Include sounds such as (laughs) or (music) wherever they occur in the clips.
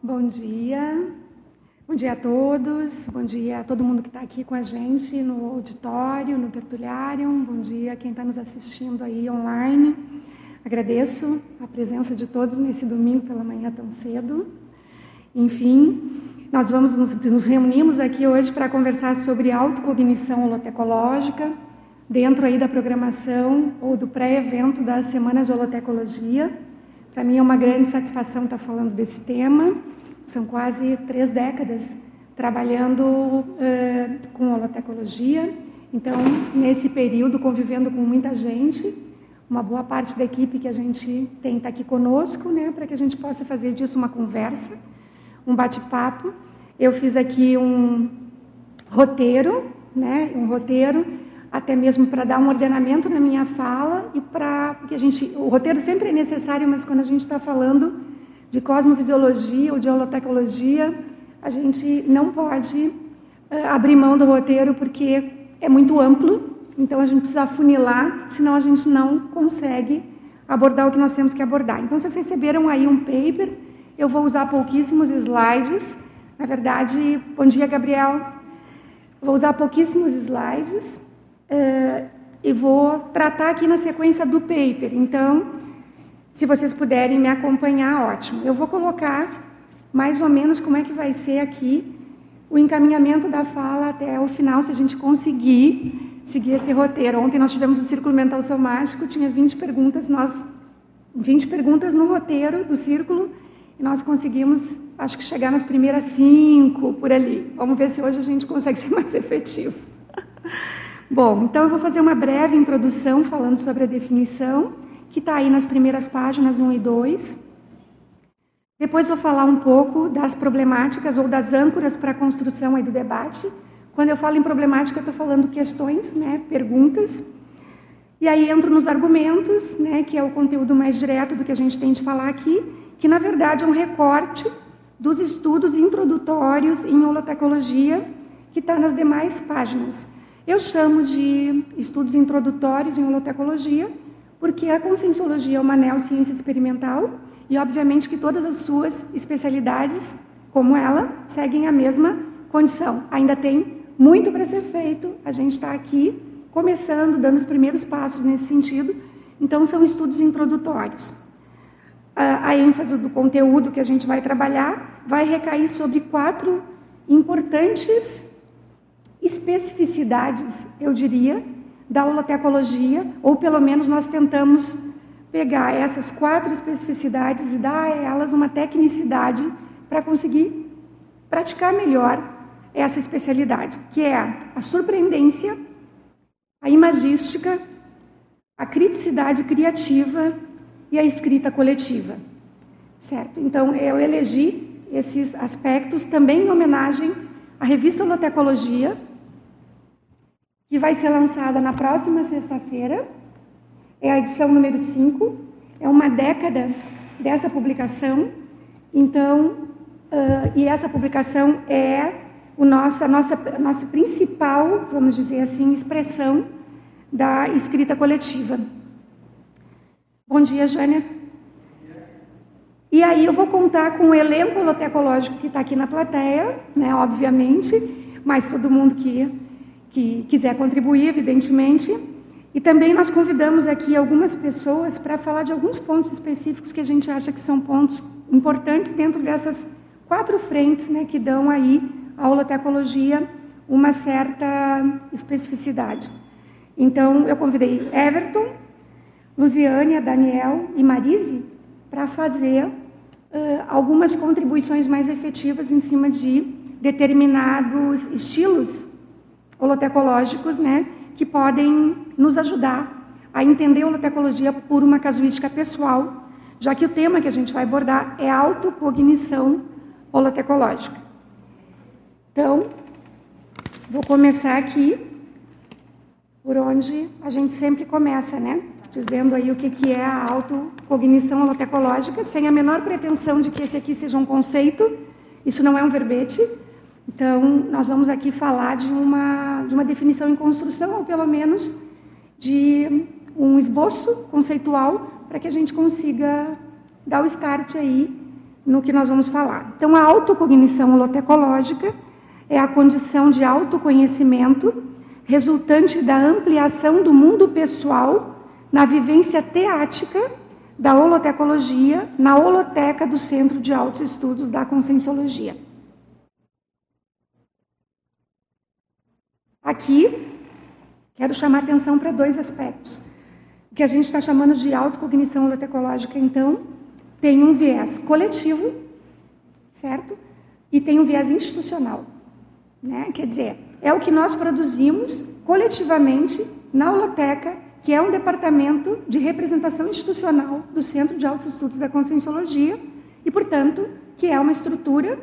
Bom dia. Bom dia a todos. Bom dia a todo mundo que está aqui com a gente no auditório, no tertuliário. Bom dia a quem está nos assistindo aí online. Agradeço a presença de todos nesse domingo pela manhã tão cedo. Enfim, nós vamos nos, nos reunimos aqui hoje para conversar sobre autocognição holotecológica, dentro aí da programação ou do pré-evento da Semana de Holotecologia. Para mim é uma grande satisfação estar falando desse tema. São quase três décadas trabalhando uh, com holotecologia. Então, nesse período, convivendo com muita gente, uma boa parte da equipe que a gente tem está aqui conosco, né, para que a gente possa fazer disso uma conversa, um bate-papo. Eu fiz aqui um roteiro, né, um roteiro até mesmo para dar um ordenamento na minha fala e para porque a gente o roteiro sempre é necessário, mas quando a gente está falando de cosmofisiologia ou de holotecnologia, a gente não pode uh, abrir mão do roteiro porque é muito amplo, então a gente precisa afunilar, senão a gente não consegue abordar o que nós temos que abordar. Então vocês receberam aí um paper, eu vou usar pouquíssimos slides. Na verdade, bom dia, Gabriel. Vou usar pouquíssimos slides uh, e vou tratar aqui na sequência do paper. Então, se vocês puderem me acompanhar, ótimo. Eu vou colocar mais ou menos como é que vai ser aqui o encaminhamento da fala até o final, se a gente conseguir seguir esse roteiro. Ontem nós tivemos o Círculo Mental Somático, tinha 20 perguntas, nós 20 perguntas no roteiro do círculo, e nós conseguimos, acho que chegar nas primeiras cinco por ali. Vamos ver se hoje a gente consegue ser mais efetivo. (laughs) Bom, então eu vou fazer uma breve introdução falando sobre a definição, que está aí nas primeiras páginas 1 e 2. Depois vou falar um pouco das problemáticas ou das âncoras para a construção aí do debate. Quando eu falo em problemática, eu estou falando questões, né, perguntas. E aí entro nos argumentos, né, que é o conteúdo mais direto do que a gente tem de falar aqui, que na verdade é um recorte dos estudos introdutórios em holotecnologia que está nas demais páginas. Eu chamo de estudos introdutórios em holotecologia, porque a conscienciologia é uma neociência experimental e, obviamente, que todas as suas especialidades, como ela, seguem a mesma condição. Ainda tem muito para ser feito, a gente está aqui começando, dando os primeiros passos nesse sentido, então são estudos introdutórios. A, a ênfase do conteúdo que a gente vai trabalhar vai recair sobre quatro importantes especificidades, eu diria, da holotecologia, ou pelo menos nós tentamos pegar essas quatro especificidades e dar a elas uma tecnicidade para conseguir praticar melhor essa especialidade, que é a surpreendência, a imagística, a criticidade criativa e a escrita coletiva. Certo? Então, eu elegi esses aspectos também em homenagem à revista Holotecologia, que vai ser lançada na próxima sexta-feira. É a edição número 5. É uma década dessa publicação. Então, uh, e essa publicação é o nosso, a nossa, a nossa principal, vamos dizer assim, expressão da escrita coletiva. Bom dia, Jânia. E aí eu vou contar com o elenco holotecológico que está aqui na plateia, né, obviamente, mas todo mundo que que quiser contribuir, evidentemente. E também nós convidamos aqui algumas pessoas para falar de alguns pontos específicos que a gente acha que são pontos importantes dentro dessas quatro frentes né, que dão aí à holotecologia uma certa especificidade. Então, eu convidei Everton, Luziânia, Daniel e Marise para fazer uh, algumas contribuições mais efetivas em cima de determinados estilos holotecológicos, né, que podem nos ajudar a entender a holotecologia por uma casuística pessoal, já que o tema que a gente vai abordar é autocognição holotecológica. Então, vou começar aqui por onde a gente sempre começa, né? Dizendo aí o que, que é a autocognição holotecológica, sem a menor pretensão de que esse aqui seja um conceito, isso não é um verbete, então, nós vamos aqui falar de uma, de uma definição em construção, ou pelo menos de um esboço conceitual, para que a gente consiga dar o start aí no que nós vamos falar. Então, a autocognição holotecológica é a condição de autoconhecimento resultante da ampliação do mundo pessoal na vivência teática da holotecologia na holoteca do Centro de Altos Estudos da Conscienciologia. Aqui, quero chamar atenção para dois aspectos. O que a gente está chamando de autocognição holotecológica, então, tem um viés coletivo, certo? E tem um viés institucional. Né? Quer dizer, é o que nós produzimos coletivamente na holoteca, que é um departamento de representação institucional do Centro de Altos Estudos da Conscienciologia e, portanto, que é uma estrutura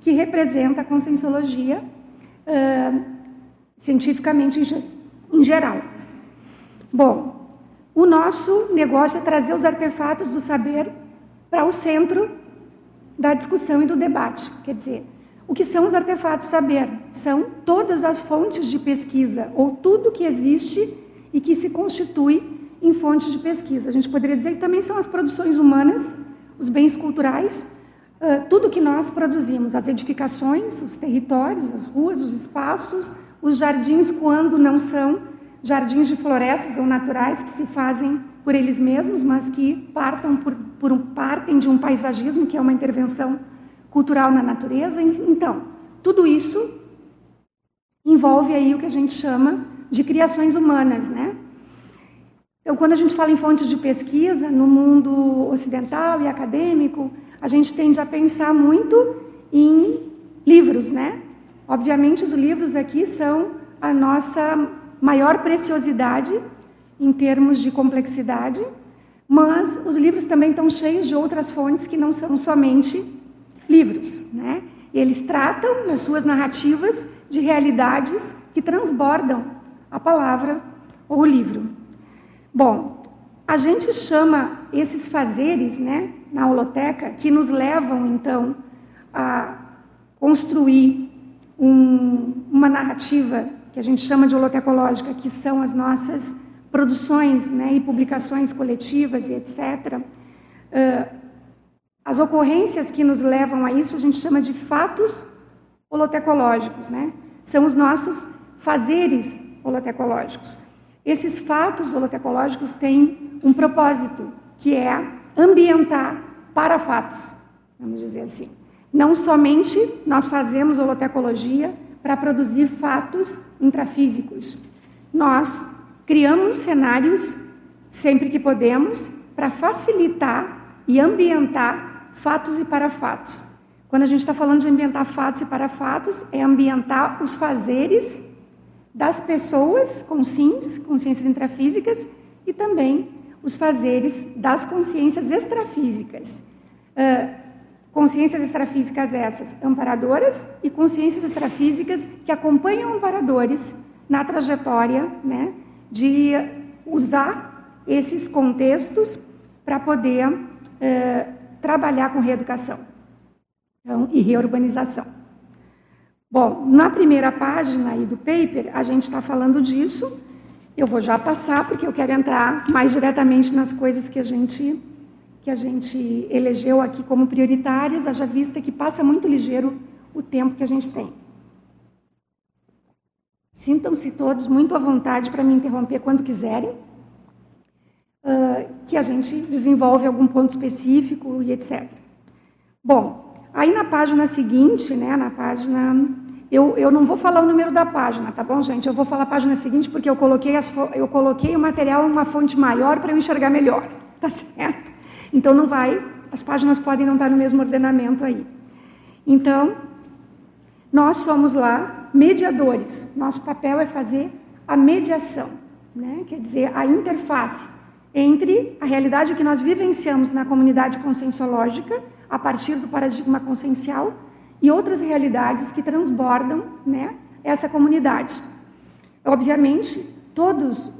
que representa a conscienciologia uh, cientificamente em, geral. Bom, o nosso negócio é trazer os artefatos do saber para o centro da discussão e do debate. Quer dizer, o que são os artefatos saber? São todas as fontes de pesquisa, ou tudo que existe e que se constitui em fontes de pesquisa. A gente poderia dizer que também são as produções humanas, os bens culturais, tudo que nós produzimos, as edificações, os territórios, as ruas, os espaços, os jardins, quando não são jardins de florestas ou naturais que se fazem por eles mesmos, mas que partam por, por um, partem de um paisagismo, que é uma intervenção cultural na natureza. Então, tudo isso envolve aí o que a gente chama de criações humanas, né? Então, quando a gente fala em fontes de pesquisa no mundo ocidental e acadêmico, a gente tende a pensar muito em livros, né? Obviamente, os livros aqui são a nossa maior preciosidade em termos de complexidade, mas os livros também estão cheios de outras fontes que não são somente livros. Né? Eles tratam, nas suas narrativas, de realidades que transbordam a palavra ou o livro. Bom, a gente chama esses fazeres né, na holoteca que nos levam, então, a construir um, uma narrativa que a gente chama de holotecológica, que são as nossas produções né, e publicações coletivas e etc., uh, as ocorrências que nos levam a isso a gente chama de fatos holotecológicos, né? São os nossos fazeres holotecológicos. Esses fatos holotecológicos têm um propósito, que é ambientar para fatos, vamos dizer assim. Não somente nós fazemos holotecologia para produzir fatos intrafísicos. Nós Criamos cenários, sempre que podemos, para facilitar e ambientar fatos e parafatos. Quando a gente está falando de ambientar fatos e parafatos, é ambientar os fazeres das pessoas com sims, consciências intrafísicas, e também os fazeres das consciências extrafísicas. Uh, consciências extrafísicas essas amparadoras e consciências extrafísicas que acompanham amparadores na trajetória né, de usar esses contextos para poder é, trabalhar com reeducação então, e reurbanização. Bom, na primeira página aí do paper, a gente está falando disso. Eu vou já passar, porque eu quero entrar mais diretamente nas coisas que a gente, que a gente elegeu aqui como prioritárias, haja vista que passa muito ligeiro o tempo que a gente tem. Sintam-se todos muito à vontade para me interromper quando quiserem, uh, que a gente desenvolve algum ponto específico e etc. Bom, aí na página seguinte, né, na página... Eu, eu não vou falar o número da página, tá bom, gente? Eu vou falar a página seguinte porque eu coloquei, as, eu coloquei o material em uma fonte maior para eu enxergar melhor, tá certo? Então não vai, as páginas podem não estar no mesmo ordenamento aí. Então, nós somos lá mediadores. Nosso papel é fazer a mediação, né? quer dizer, a interface entre a realidade que nós vivenciamos na comunidade conscienciológica, a partir do paradigma consciencial, e outras realidades que transbordam né, essa comunidade. Obviamente, todas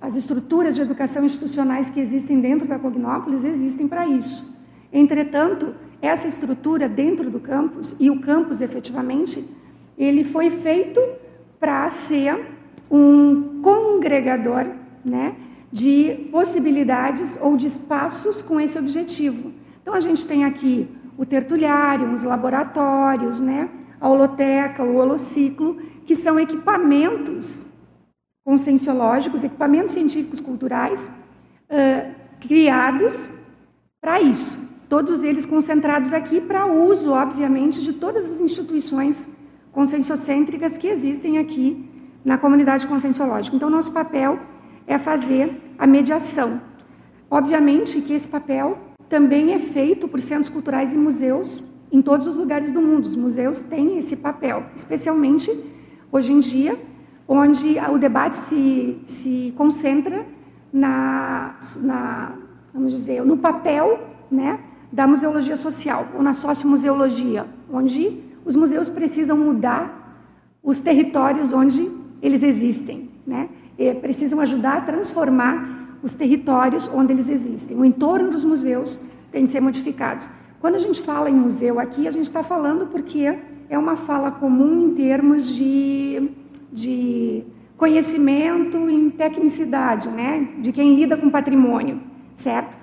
as estruturas de educação institucionais que existem dentro da Cognópolis existem para isso. Entretanto, essa estrutura dentro do campus, e o campus efetivamente, ele foi feito para ser um congregador né, de possibilidades ou de espaços com esse objetivo. Então, a gente tem aqui o tertuliário, os laboratórios, né? a holoteca, o holociclo, que são equipamentos conscienciológicos, equipamentos científicos culturais uh, criados para isso. Todos eles concentrados aqui para uso, obviamente, de todas as instituições conscienciocêntricas que existem aqui na comunidade conscienciológica. Então, nosso papel é fazer a mediação. Obviamente que esse papel também é feito por centros culturais e museus em todos os lugares do mundo. Os museus têm esse papel, especialmente hoje em dia, onde o debate se, se concentra na, na, vamos dizer, no papel né, da museologia social, ou na sociomuseologia, onde os museus precisam mudar os territórios onde eles existem, né? E precisam ajudar a transformar os territórios onde eles existem. O entorno dos museus tem de ser modificado. Quando a gente fala em museu aqui, a gente está falando porque é uma fala comum em termos de, de conhecimento em tecnicidade, né? de quem lida com patrimônio, certo?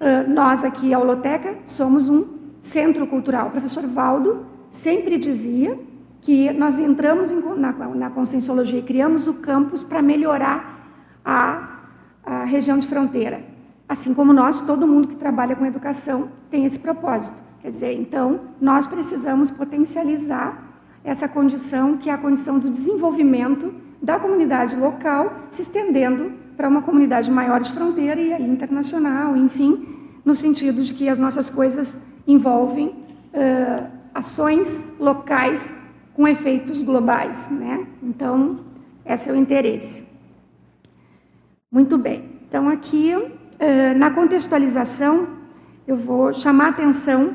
Uh, nós aqui, a Holoteca, somos um centro cultural. O professor Valdo sempre dizia que nós entramos em, na, na conscienciologia e criamos o campus para melhorar a, a região de fronteira. Assim como nós, todo mundo que trabalha com educação tem esse propósito. Quer dizer, então, nós precisamos potencializar essa condição, que é a condição do desenvolvimento da comunidade local, se estendendo para uma comunidade maior de fronteira e internacional, enfim, no sentido de que as nossas coisas envolvem uh, ações locais com efeitos globais. Né? Então, esse é o interesse. Muito bem. Então, aqui, eh, na contextualização, eu vou chamar atenção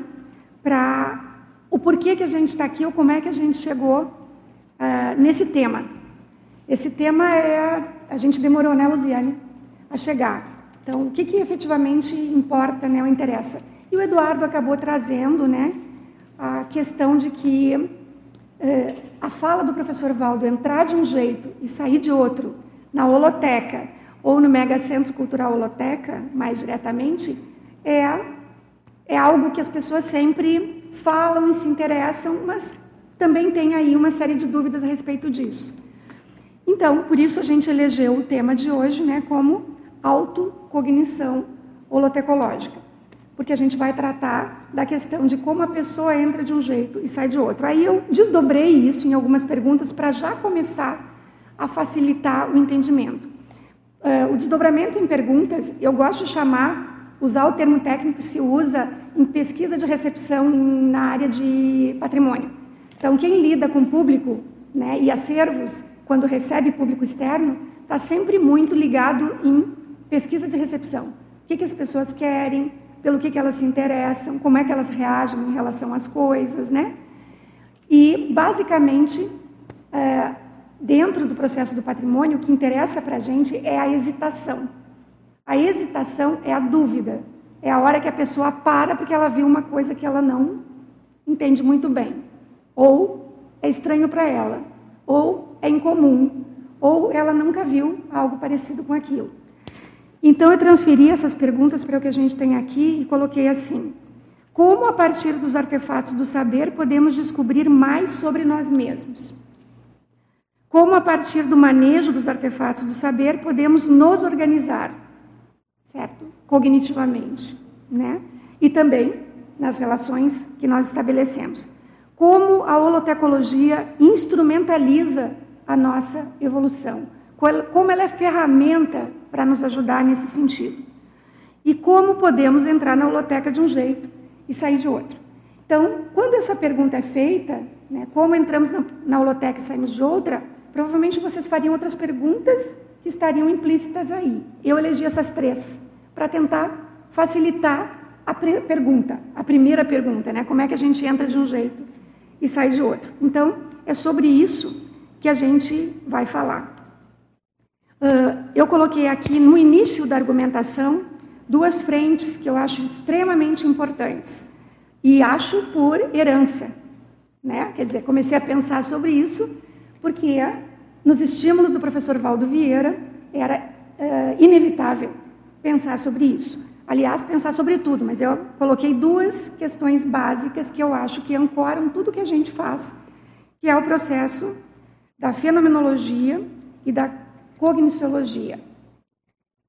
para o porquê que a gente está aqui ou como é que a gente chegou eh, nesse tema. Esse tema é. A gente demorou, né, Luziane, a chegar. Então, o que, que efetivamente importa, né, ou interessa? E o Eduardo acabou trazendo, né, a questão de que é, a fala do professor Valdo entrar de um jeito e sair de outro na holoteca ou no Mega Centro Cultural Holoteca, mais diretamente, é, é algo que as pessoas sempre falam e se interessam, mas também tem aí uma série de dúvidas a respeito disso. Então, por isso a gente elegeu o tema de hoje né, como autocognição holotecológica porque a gente vai tratar da questão de como a pessoa entra de um jeito e sai de outro. Aí eu desdobrei isso em algumas perguntas para já começar a facilitar o entendimento. Uh, o desdobramento em perguntas, eu gosto de chamar, usar o termo técnico se usa em pesquisa de recepção na área de patrimônio. Então, quem lida com público né, e acervos, quando recebe público externo, está sempre muito ligado em pesquisa de recepção. O que, que as pessoas querem, pelo que, que elas se interessam, como é que elas reagem em relação às coisas, né? E, basicamente, é, dentro do processo do patrimônio, o que interessa para a gente é a hesitação. A hesitação é a dúvida, é a hora que a pessoa para porque ela viu uma coisa que ela não entende muito bem, ou é estranho para ela, ou é incomum, ou ela nunca viu algo parecido com aquilo. Então eu transferi essas perguntas para o que a gente tem aqui e coloquei assim: Como a partir dos artefatos do saber podemos descobrir mais sobre nós mesmos? Como a partir do manejo dos artefatos do saber podemos nos organizar, certo? Cognitivamente, né? E também nas relações que nós estabelecemos. Como a holotecologia instrumentaliza a nossa evolução? Como ela é ferramenta para nos ajudar nesse sentido. E como podemos entrar na holoteca de um jeito e sair de outro. Então, quando essa pergunta é feita, né, como entramos na, na holoteca e saímos de outra, provavelmente vocês fariam outras perguntas que estariam implícitas aí. Eu elegi essas três para tentar facilitar a pergunta, a primeira pergunta, né? Como é que a gente entra de um jeito e sai de outro? Então, é sobre isso que a gente vai falar. Uh, eu coloquei aqui no início da argumentação duas frentes que eu acho extremamente importantes e acho por herança, né? Quer dizer, comecei a pensar sobre isso porque nos estímulos do professor Valdo Vieira era uh, inevitável pensar sobre isso. aliás, pensar sobre tudo, mas eu coloquei duas questões básicas que eu acho que ancoram tudo que a gente faz, que é o processo da fenomenologia e da cogniciologia.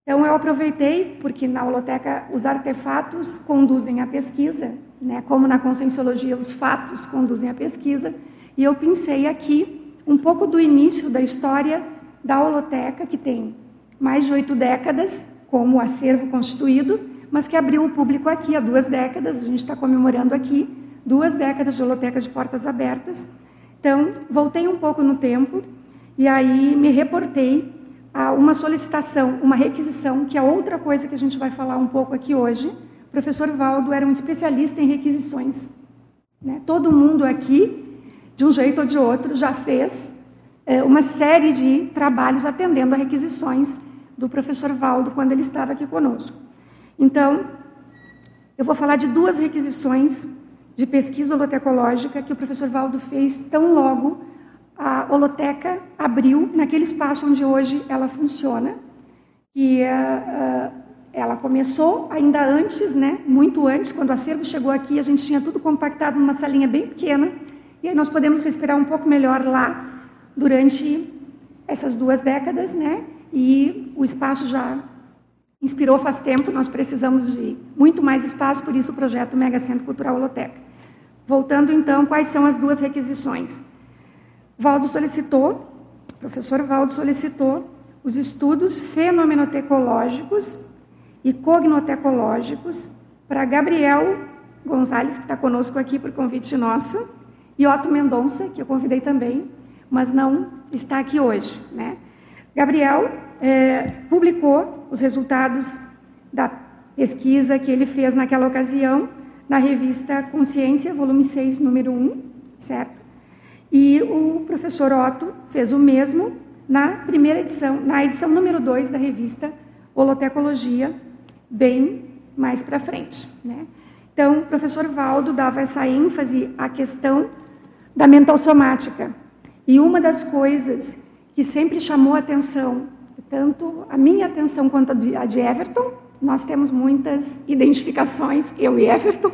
Então, eu aproveitei, porque na holoteca os artefatos conduzem a pesquisa, né, como na conscienciologia os fatos conduzem a pesquisa, e eu pensei aqui um pouco do início da história da holoteca, que tem mais de oito décadas como acervo constituído, mas que abriu o público aqui há duas décadas, a gente está comemorando aqui duas décadas de holoteca de portas abertas. Então, voltei um pouco no tempo e aí me reportei a uma solicitação, uma requisição, que é outra coisa que a gente vai falar um pouco aqui hoje. O professor Valdo era um especialista em requisições. Né? Todo mundo aqui, de um jeito ou de outro, já fez é, uma série de trabalhos atendendo a requisições do professor Valdo quando ele estava aqui conosco. Então, eu vou falar de duas requisições de pesquisa holotecológica que o professor Valdo fez tão logo a holoteca abriu naquele espaço onde hoje ela funciona. E uh, ela começou ainda antes, né, muito antes, quando o acervo chegou aqui, a gente tinha tudo compactado numa salinha bem pequena, e aí nós podemos respirar um pouco melhor lá durante essas duas décadas, né? E o espaço já inspirou faz tempo, nós precisamos de muito mais espaço, por isso o projeto Mega Centro Cultural Holoteca. Voltando então, quais são as duas requisições? Valdo solicitou, o professor Valdo solicitou os estudos fenomenotecológicos e cognotecológicos para Gabriel Gonzalez, que está conosco aqui por convite nosso, e Otto Mendonça, que eu convidei também, mas não está aqui hoje. Né? Gabriel é, publicou os resultados da pesquisa que ele fez naquela ocasião na revista Consciência, volume 6, número 1, certo? E o professor Otto fez o mesmo na primeira edição, na edição número 2 da revista Holotecologia, bem mais para frente. Né? Então, o professor Valdo dava essa ênfase à questão da mental somática. E uma das coisas que sempre chamou atenção, tanto a minha atenção quanto a de Everton, nós temos muitas identificações, eu e Everton.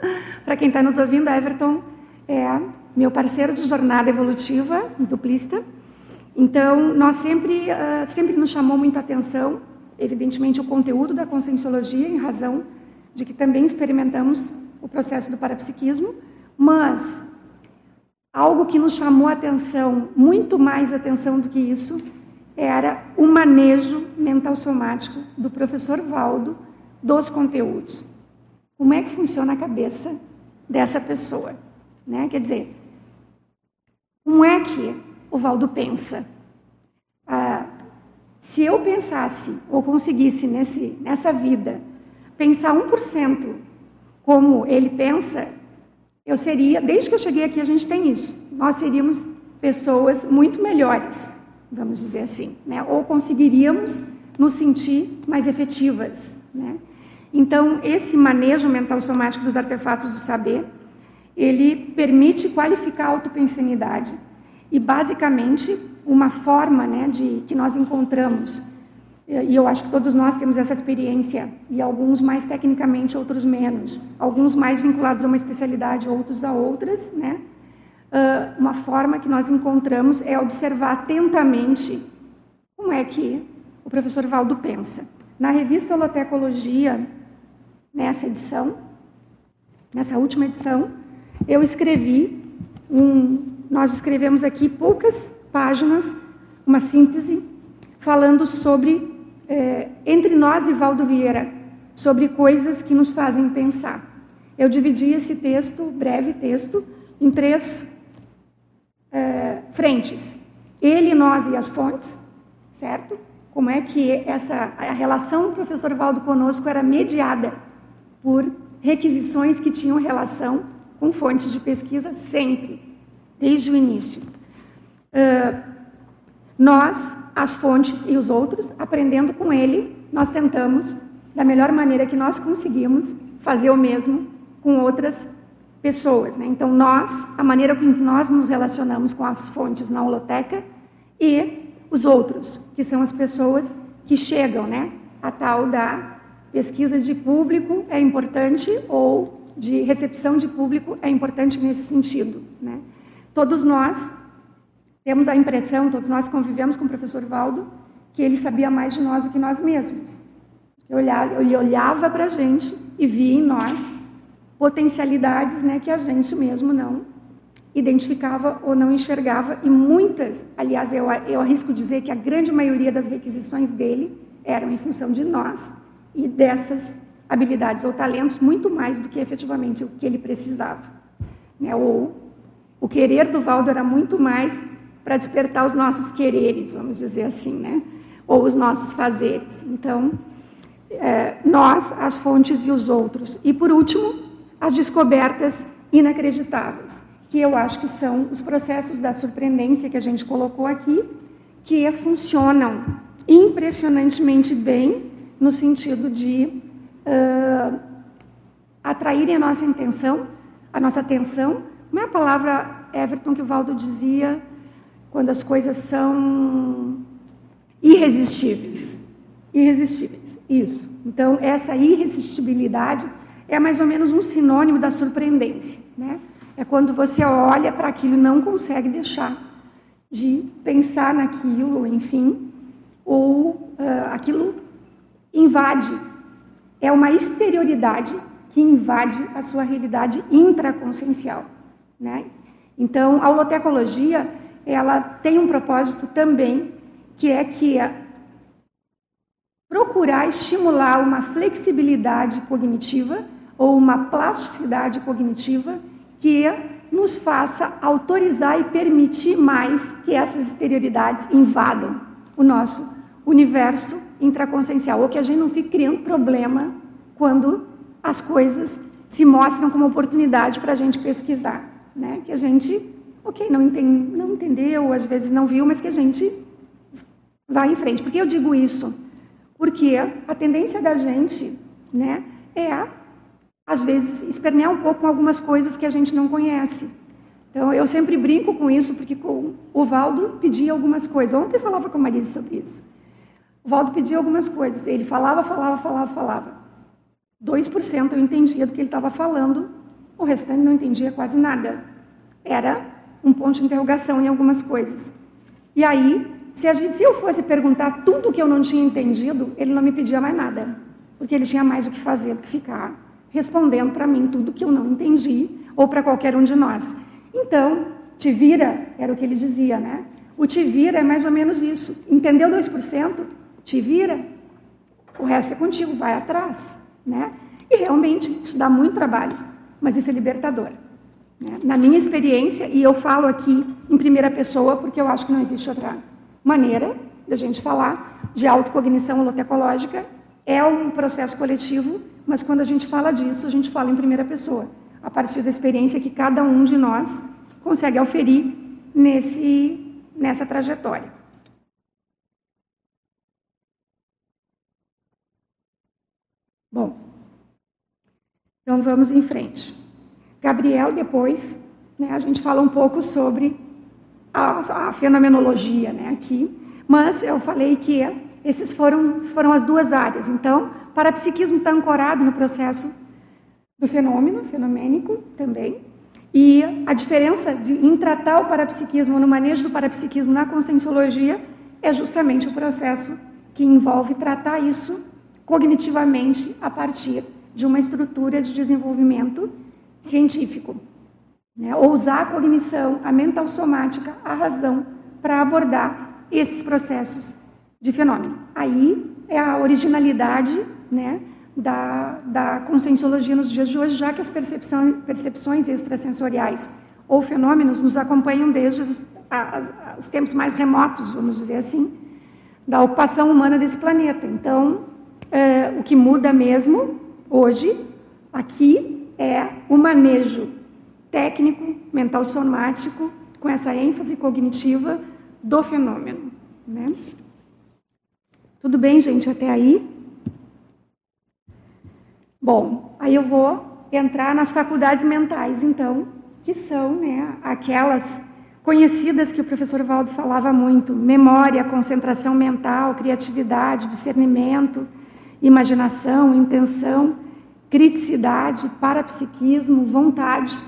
(laughs) Para quem está nos ouvindo, Everton é meu parceiro de jornada evolutiva, duplista. Então, nós sempre, uh, sempre nos chamou muita atenção, evidentemente, o conteúdo da conscienciologia, em razão de que também experimentamos o processo do parapsiquismo, mas algo que nos chamou atenção, muito mais atenção do que isso, era o manejo mental somático do professor Valdo dos conteúdos. Como é que funciona a cabeça dessa pessoa? Né? Quer dizer, como é que o Valdo pensa? Ah, se eu pensasse, ou conseguisse nesse, nessa vida, pensar 1% como ele pensa, eu seria, desde que eu cheguei aqui, a gente tem isso. Nós seríamos pessoas muito melhores, vamos dizer assim, né? ou conseguiríamos nos sentir mais efetivas. Né? Então, esse manejo mental somático dos artefatos do saber ele permite qualificar a autopensanidade e basicamente uma forma né, de que nós encontramos e eu acho que todos nós temos essa experiência e alguns mais tecnicamente outros menos. Alguns mais vinculados a uma especialidade outros a outras né? Uh, uma forma que nós encontramos é observar atentamente como é que o professor Valdo pensa. Na revista Holotecologia nessa edição nessa última edição eu escrevi um, nós escrevemos aqui poucas páginas, uma síntese, falando sobre, é, entre nós e Valdo Vieira, sobre coisas que nos fazem pensar. Eu dividi esse texto, breve texto, em três é, frentes. Ele, nós e as fontes, certo? Como é que essa a relação do professor Valdo conosco era mediada por requisições que tinham relação com fontes de pesquisa sempre, desde o início. Uh, nós, as fontes e os outros, aprendendo com ele, nós tentamos, da melhor maneira que nós conseguimos, fazer o mesmo com outras pessoas. Né? Então, nós, a maneira com que nós nos relacionamos com as fontes na holoteca e os outros, que são as pessoas que chegam, né? A tal da pesquisa de público é importante ou de recepção de público é importante nesse sentido. Né? Todos nós temos a impressão, todos nós convivemos com o professor Valdo, que ele sabia mais de nós do que nós mesmos. Ele olhava para a gente e via em nós potencialidades né, que a gente mesmo não identificava ou não enxergava, e muitas, aliás, eu, eu arrisco dizer que a grande maioria das requisições dele eram em função de nós e dessas habilidades ou talentos, muito mais do que efetivamente o que ele precisava. Né? Ou o querer do Valdo era muito mais para despertar os nossos quereres, vamos dizer assim, né? ou os nossos fazeres. Então, é, nós, as fontes e os outros. E, por último, as descobertas inacreditáveis que eu acho que são os processos da surpreendência que a gente colocou aqui, que funcionam impressionantemente bem no sentido de uh, atraírem a nossa intenção, a nossa atenção. Não é a palavra, Everton, que o Valdo dizia quando as coisas são irresistíveis. Irresistíveis, isso. Então, essa irresistibilidade é mais ou menos um sinônimo da surpreendência, né? É quando você olha para aquilo e não consegue deixar de pensar naquilo, enfim, ou uh, aquilo invade. É uma exterioridade que invade a sua realidade intraconsciencial. Né? Então, a holotecologia ela tem um propósito também, que é que é procurar estimular uma flexibilidade cognitiva ou uma plasticidade cognitiva que nos faça autorizar e permitir mais que essas exterioridades invadam o nosso universo intraconsciencial, ou que a gente não fique criando problema quando as coisas se mostram como oportunidade para a gente pesquisar, né? Que a gente, ok, não, não entendeu, às vezes não viu, mas que a gente vá em frente. Por que eu digo isso? Porque a tendência da gente, né, é às vezes, espernear um pouco com algumas coisas que a gente não conhece. Então, eu sempre brinco com isso, porque o Valdo pedia algumas coisas. Ontem eu falava com a Marisa sobre isso. O Valdo pedia algumas coisas. Ele falava, falava, falava, falava. 2% eu entendia do que ele estava falando, o restante não entendia quase nada. Era um ponto de interrogação em algumas coisas. E aí, se, gente, se eu fosse perguntar tudo o que eu não tinha entendido, ele não me pedia mais nada, porque ele tinha mais o que fazer do que ficar respondendo para mim tudo que eu não entendi, ou para qualquer um de nós. Então, te vira, era o que ele dizia, né? O te vira é mais ou menos isso. Entendeu 2%? Te vira. O resto é contigo, vai atrás, né? E realmente isso dá muito trabalho, mas isso é libertador. Né? Na minha experiência, e eu falo aqui em primeira pessoa porque eu acho que não existe outra maneira da gente falar de autocognição holotecológica, é um processo coletivo mas quando a gente fala disso, a gente fala em primeira pessoa, a partir da experiência que cada um de nós consegue auferir nesse, nessa trajetória. Bom, então vamos em frente. Gabriel, depois, né, a gente fala um pouco sobre a, a fenomenologia né, aqui, mas eu falei que esses foram, foram as duas áreas. Então, parapsiquismo está ancorado no processo do fenômeno, fenomênico também. E a diferença de, em tratar o parapsiquismo, no manejo do parapsiquismo na conscienciologia, é justamente o processo que envolve tratar isso cognitivamente a partir de uma estrutura de desenvolvimento científico. Né? Ou usar a cognição, a mental somática, a razão, para abordar esses processos de fenômeno. Aí é a originalidade né, da, da conscienciologia nos dias de hoje, já que as percepções extrasensoriais ou fenômenos nos acompanham desde os, os tempos mais remotos, vamos dizer assim, da ocupação humana desse planeta. Então, é, o que muda mesmo hoje, aqui, é o manejo técnico, mental somático, com essa ênfase cognitiva do fenômeno. Né? Tudo bem, gente, até aí? Bom, aí eu vou entrar nas faculdades mentais, então, que são né, aquelas conhecidas que o professor Valdo falava muito: memória, concentração mental, criatividade, discernimento imaginação, intenção, criticidade, parapsiquismo, vontade,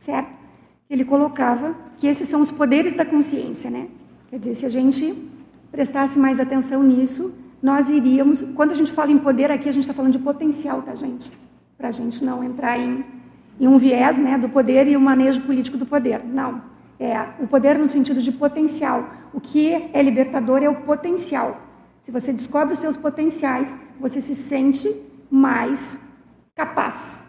certo? Ele colocava que esses são os poderes da consciência, né? Quer dizer, se a gente prestasse mais atenção nisso, nós iríamos. Quando a gente fala em poder aqui, a gente está falando de potencial, tá, gente? Para a gente não entrar em, em um viés né, do poder e o manejo político do poder. Não. É o poder no sentido de potencial. O que é libertador é o potencial. Se você descobre os seus potenciais, você se sente mais capaz.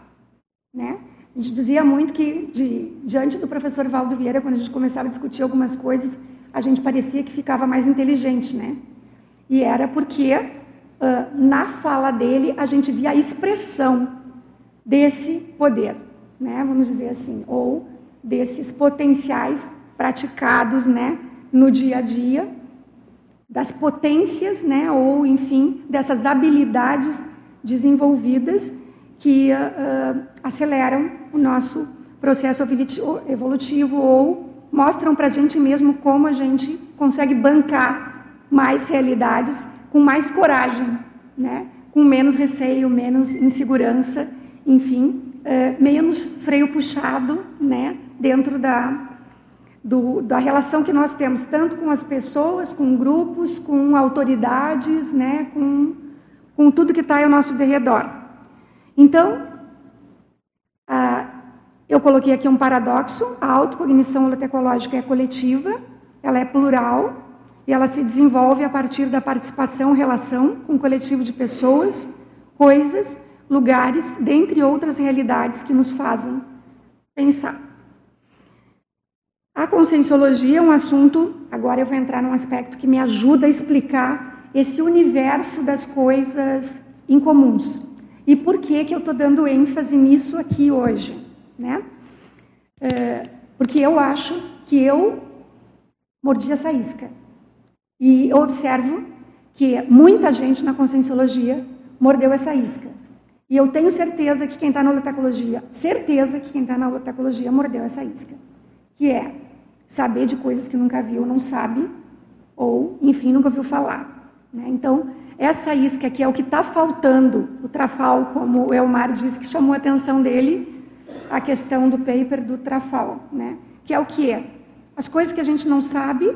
Né? A gente dizia muito que, de, diante do professor Valdo Vieira, quando a gente começava a discutir algumas coisas, a gente parecia que ficava mais inteligente, né? E era porque uh, na fala dele a gente via a expressão desse poder, né? Vamos dizer assim, ou desses potenciais praticados, né? No dia a dia, das potências, né? Ou enfim, dessas habilidades desenvolvidas que uh, aceleram o nosso processo evolutivo ou mostram para a gente mesmo como a gente consegue bancar mais realidades com mais coragem, né? com menos receio, menos insegurança, enfim, é, menos freio puxado né? dentro da, do, da relação que nós temos, tanto com as pessoas, com grupos, com autoridades, né? com, com tudo que está ao nosso derredor. Então, eu coloquei aqui um paradoxo: a autocognição holotecológica é coletiva, ela é plural e ela se desenvolve a partir da participação, relação com um coletivo de pessoas, coisas, lugares, dentre outras realidades que nos fazem pensar. A conscienciologia é um assunto, agora eu vou entrar num aspecto que me ajuda a explicar esse universo das coisas incomuns. E por que, que eu estou dando ênfase nisso aqui hoje? né? É, porque eu acho que eu mordi essa isca. E eu observo que muita gente na conscienciologia mordeu essa isca. E eu tenho certeza que quem está na holotecologia, certeza que quem está na holotecologia mordeu essa isca. Que é saber de coisas que nunca viu, não sabe, ou, enfim, nunca ouviu falar. Né? Então, essa isca que é o que está faltando, o Trafal, como o Elmar disse, que chamou a atenção dele, a questão do paper do Trafal, né? que é o que é? As coisas que a gente não sabe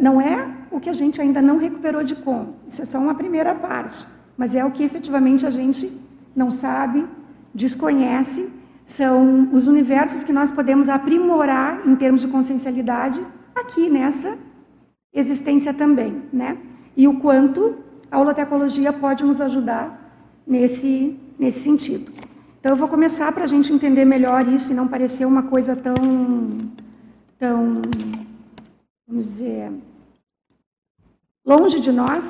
não é o que a gente ainda não recuperou de como. Isso é só uma primeira parte. Mas é o que efetivamente a gente não sabe, desconhece, são os universos que nós podemos aprimorar em termos de consciencialidade aqui nessa existência também, né? E o quanto a holotecologia pode nos ajudar nesse, nesse sentido. Então, eu vou começar para a gente entender melhor isso e não parecer uma coisa tão, tão, vamos dizer, longe de nós,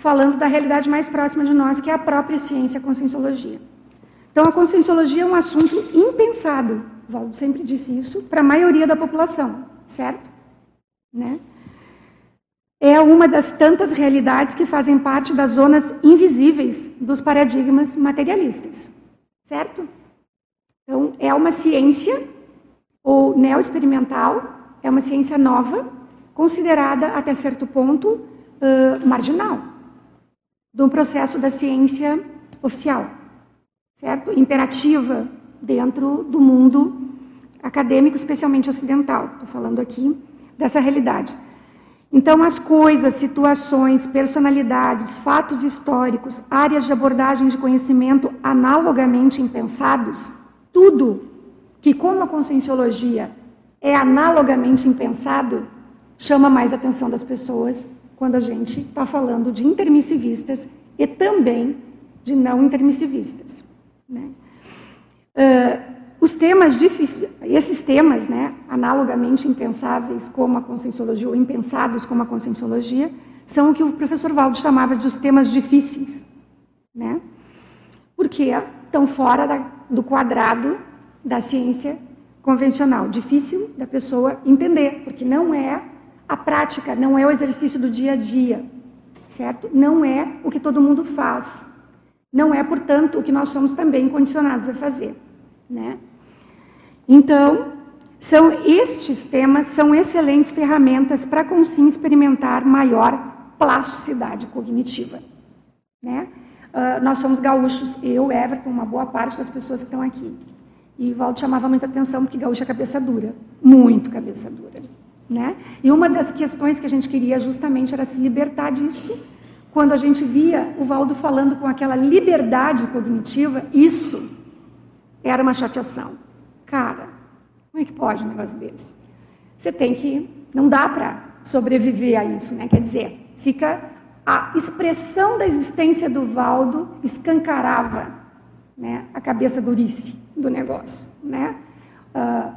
falando da realidade mais próxima de nós, que é a própria ciência, a conscienciologia. Então, a conscienciologia é um assunto impensado, Valdo sempre disse isso, para a maioria da população, certo? Né? É uma das tantas realidades que fazem parte das zonas invisíveis dos paradigmas materialistas certo? Então, é uma ciência, ou neo-experimental, é uma ciência nova, considerada até certo ponto uh, marginal do processo da ciência oficial, certo? Imperativa dentro do mundo acadêmico, especialmente ocidental. Estou falando aqui dessa realidade. Então, as coisas, situações, personalidades, fatos históricos, áreas de abordagem de conhecimento analogamente impensados, tudo que, como a conscienciologia é analogamente impensado, chama mais atenção das pessoas quando a gente está falando de intermissivistas e também de não intermissivistas. Né? Uh, os temas difíceis, esses temas, né, analogamente impensáveis como a conscienciologia, ou impensados como a conscienciologia, são o que o professor Valdo chamava de os temas difíceis, né? Porque estão fora da, do quadrado da ciência convencional. Difícil da pessoa entender, porque não é a prática, não é o exercício do dia a dia, certo? Não é o que todo mundo faz. Não é, portanto, o que nós somos também condicionados a fazer, né? Então, são estes temas são excelentes ferramentas para conseguir experimentar maior plasticidade cognitiva, né? uh, nós somos gaúchos, eu, Everton, uma boa parte das pessoas que estão aqui. E o Valdo chamava muita atenção porque gaúcho é cabeça dura, muito cabeça dura. Né? E uma das questões que a gente queria justamente era se libertar disso. Quando a gente via o Valdo falando com aquela liberdade cognitiva, isso era uma chateação. Cara, como é que pode um negócio desse? Você tem que. Não dá para sobreviver a isso, né? Quer dizer, fica. A expressão da existência do Valdo escancarava né, a cabeça durice do negócio, né? Uh,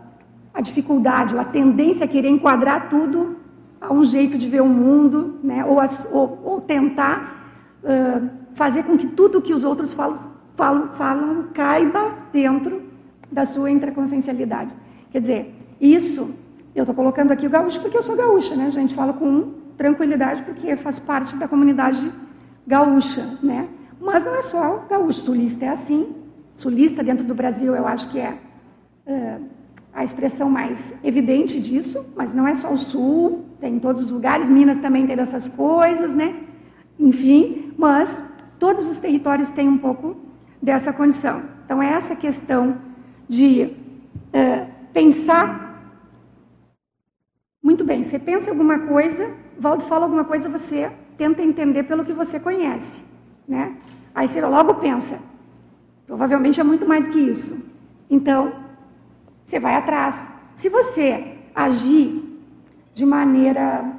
a dificuldade, a tendência a querer enquadrar tudo a um jeito de ver o mundo, né? ou, ou, ou tentar uh, fazer com que tudo que os outros falam, falam, falam caiba dentro da sua intraconsciencialidade. Quer dizer, isso, eu estou colocando aqui o gaúcho porque eu sou gaúcha, né, gente? Falo com tranquilidade porque faz parte da comunidade gaúcha, né? Mas não é só gaúcho, sulista é assim. Sulista dentro do Brasil, eu acho que é, é a expressão mais evidente disso, mas não é só o sul, tem em todos os lugares, Minas também tem dessas coisas, né? Enfim, mas todos os territórios têm um pouco dessa condição. Então, é essa questão de uh, pensar. Muito bem, você pensa alguma coisa, Valdo fala alguma coisa, você tenta entender pelo que você conhece, né? Aí você logo pensa, provavelmente é muito mais do que isso. Então, você vai atrás. Se você agir de maneira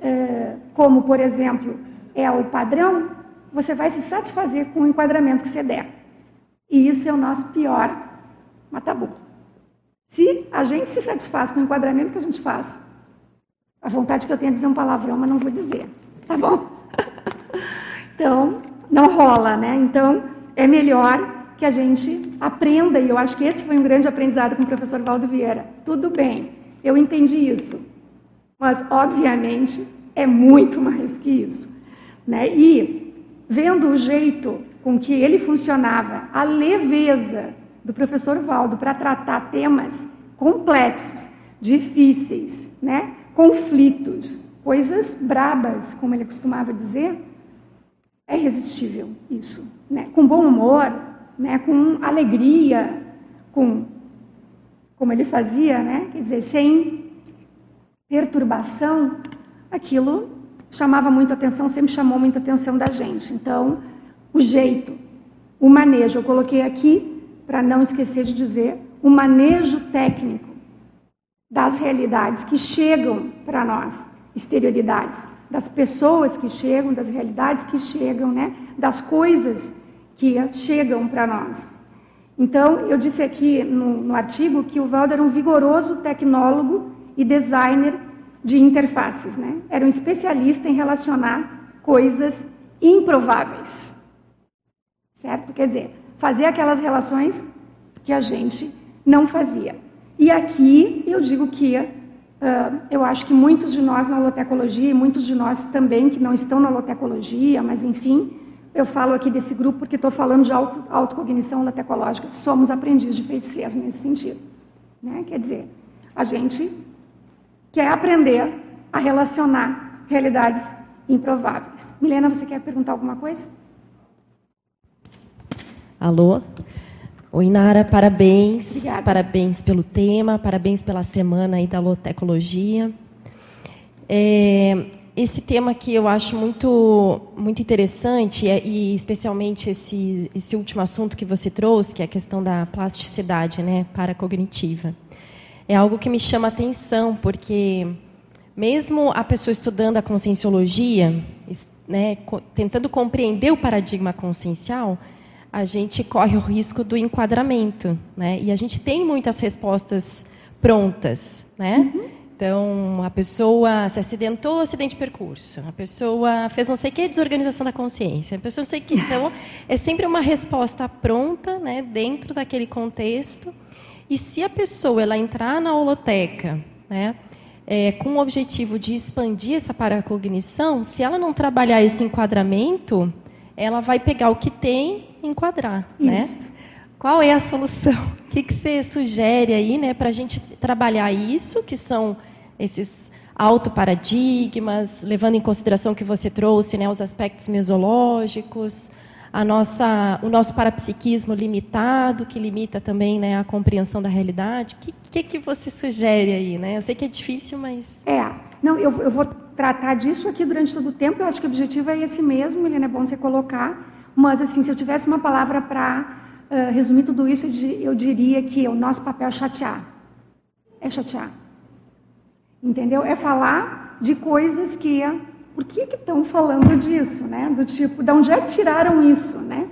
é, como, por exemplo, é o padrão, você vai se satisfazer com o enquadramento que você der. E isso é o nosso pior matabu. Se a gente se satisfaz com o enquadramento que a gente faz, a vontade que eu tenho é dizer um palavrão, mas não vou dizer, tá bom? (laughs) então, não rola, né? Então, é melhor que a gente aprenda, e eu acho que esse foi um grande aprendizado com o professor Valdo Vieira. Tudo bem, eu entendi isso, mas, obviamente, é muito mais que isso. Né? E, vendo o jeito com que ele funcionava, a leveza do professor Valdo para tratar temas complexos, difíceis, né? conflitos, coisas brabas, como ele costumava dizer, é irresistível isso. Né? Com bom humor, né, com alegria, com como ele fazia, né, quer dizer, sem perturbação, aquilo chamava muita atenção, sempre chamou muita atenção da gente. Então, o jeito, o manejo, eu coloquei aqui para não esquecer de dizer, o manejo técnico das realidades que chegam para nós, exterioridades, das pessoas que chegam, das realidades que chegam, né, das coisas que chegam para nós. Então, eu disse aqui no, no artigo que o Valdo era um vigoroso tecnólogo e designer de interfaces. Né? Era um especialista em relacionar coisas improváveis. Certo? Quer dizer, fazer aquelas relações que a gente não fazia. E aqui eu digo que uh, eu acho que muitos de nós na holotecologia, e muitos de nós também que não estão na holotecologia, mas enfim, eu falo aqui desse grupo porque estou falando de autocognição latecológica. Somos aprendizes de feiticeiro nesse sentido. Né? Quer dizer, a gente quer aprender a relacionar realidades improváveis. Milena, você quer perguntar alguma coisa? Alô? Oi, Nara, parabéns. Obrigada. Parabéns pelo tema, parabéns pela semana aí da lotecologia. É, esse tema que eu acho muito muito interessante é, e especialmente esse esse último assunto que você trouxe, que é a questão da plasticidade, né, paracognitiva. É algo que me chama a atenção, porque mesmo a pessoa estudando a conscienciologia, né, tentando compreender o paradigma consciencial, a gente corre o risco do enquadramento, né? E a gente tem muitas respostas prontas, né? Uhum. Então, a pessoa se acidentou, acidente de percurso. A pessoa fez não sei o que, desorganização da consciência. A pessoa não sei o que. Então, é sempre uma resposta pronta, né, dentro daquele contexto. E se a pessoa ela entrar na holoteca, né, é, com o objetivo de expandir essa paracognição, se ela não trabalhar esse enquadramento, ela vai pegar o que tem enquadrar, né? Isso. né? Qual é a solução? (laughs) O que, que você sugere aí, né, para a gente trabalhar isso, que são esses autoparadigmas, levando em consideração que você trouxe, né, os aspectos mesológicos, a nossa, o nosso parapsiquismo limitado, que limita também né, a compreensão da realidade. O que, que, que, você sugere aí? Né? Eu sei que é difícil, mas. É, não, eu, eu vou tratar disso aqui durante todo o tempo. Eu acho que o objetivo é esse mesmo, ele é bom você colocar. Mas, assim, se eu tivesse uma palavra para uh, resumir tudo isso, eu diria que o nosso papel é chatear. É chatear. Entendeu? É falar de coisas que por que estão falando disso, né? Do tipo, de onde é que tiraram isso, né?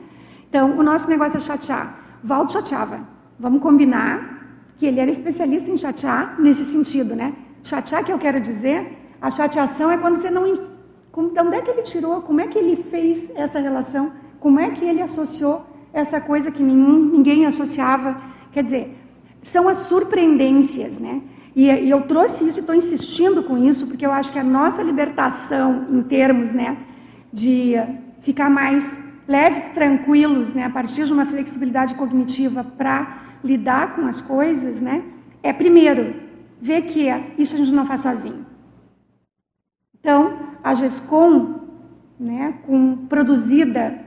Então, o nosso negócio é chatear. Valdo chateava. Vamos combinar que ele era especialista em chatear nesse sentido, né? Chatear, que eu quero dizer, a chateação é quando você não... De onde é que ele tirou? Como é que ele fez essa relação? Como é que ele associou essa coisa que nenhum, ninguém associava? Quer dizer, são as surpreendências, né? E, e eu trouxe isso e estou insistindo com isso, porque eu acho que a nossa libertação, em termos né, de ficar mais leves, tranquilos, né, a partir de uma flexibilidade cognitiva para lidar com as coisas, né, é primeiro ver que isso a gente não faz sozinho. Então, a GESCOM, né, com, produzida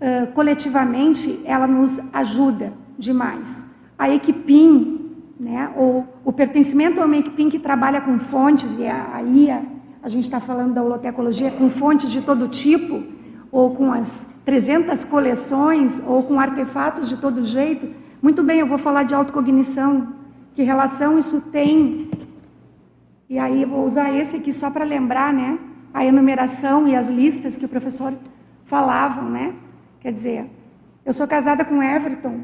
uh, coletivamente, ela nos ajuda demais. A Equipim, né? ou o pertencimento a uma equipe que trabalha com fontes, e aí a, a gente está falando da holotecologia, com fontes de todo tipo, ou com as 300 coleções, ou com artefatos de todo jeito. Muito bem, eu vou falar de autocognição. Que relação isso tem? E aí eu vou usar esse aqui só para lembrar, né? A enumeração e as listas que o professor falavam, né? Quer dizer, eu sou casada com Everton,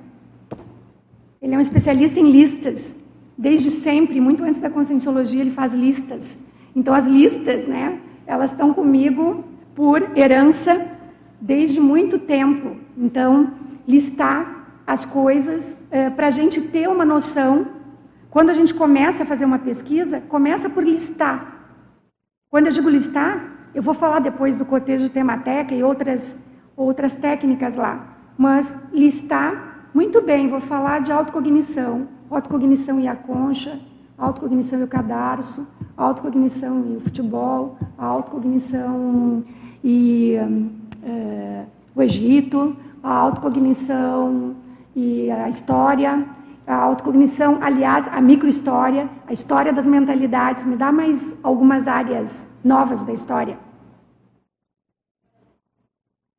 ele é um especialista em listas. Desde sempre, muito antes da conscienciologia, ele faz listas. Então, as listas, né, elas estão comigo por herança desde muito tempo. Então, listar as coisas é, para a gente ter uma noção. Quando a gente começa a fazer uma pesquisa, começa por listar. Quando eu digo listar, eu vou falar depois do cotejo temateca e outras, outras técnicas lá. Mas listar muito bem, vou falar de autocognição. Autocognição e a concha, autocognição e o cadarço, autocognição e o futebol, autocognição e é, o Egito, a autocognição e a história, a autocognição, aliás, a microhistória, a história das mentalidades. Me dá mais algumas áreas novas da história.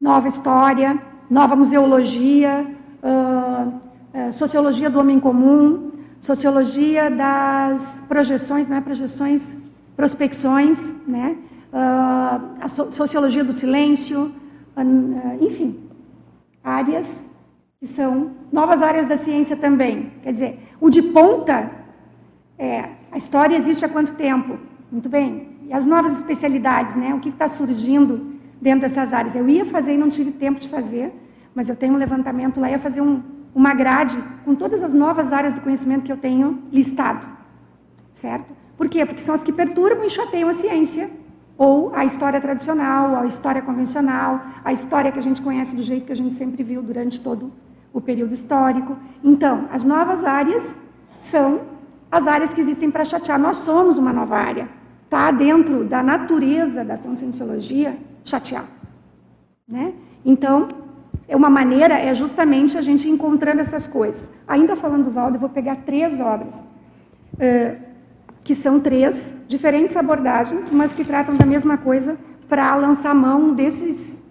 Nova história, nova museologia, uh, sociologia do homem comum, sociologia das projeções, né, projeções, prospecções, né, uh, a so sociologia do silêncio, uh, enfim, áreas que são novas áreas da ciência também. Quer dizer, o de ponta, é, a história existe há quanto tempo? Muito bem. E as novas especialidades, né? O que está surgindo dentro dessas áreas? Eu ia fazer e não tive tempo de fazer, mas eu tenho um levantamento lá ia fazer um, uma grade com todas as novas áreas do conhecimento que eu tenho listado. Certo? Por quê? Porque são as que perturbam e chateiam a ciência. Ou a história tradicional, a história convencional, a história que a gente conhece do jeito que a gente sempre viu durante todo o período histórico. Então, as novas áreas são as áreas que existem para chatear. Nós somos uma nova área. Está dentro da natureza da conscienciologia chatear. Né? Então, é uma maneira é justamente a gente encontrando essas coisas. Ainda falando do Valdo, eu vou pegar três obras, é, que são três diferentes abordagens, mas que tratam da mesma coisa para lançar mão desses,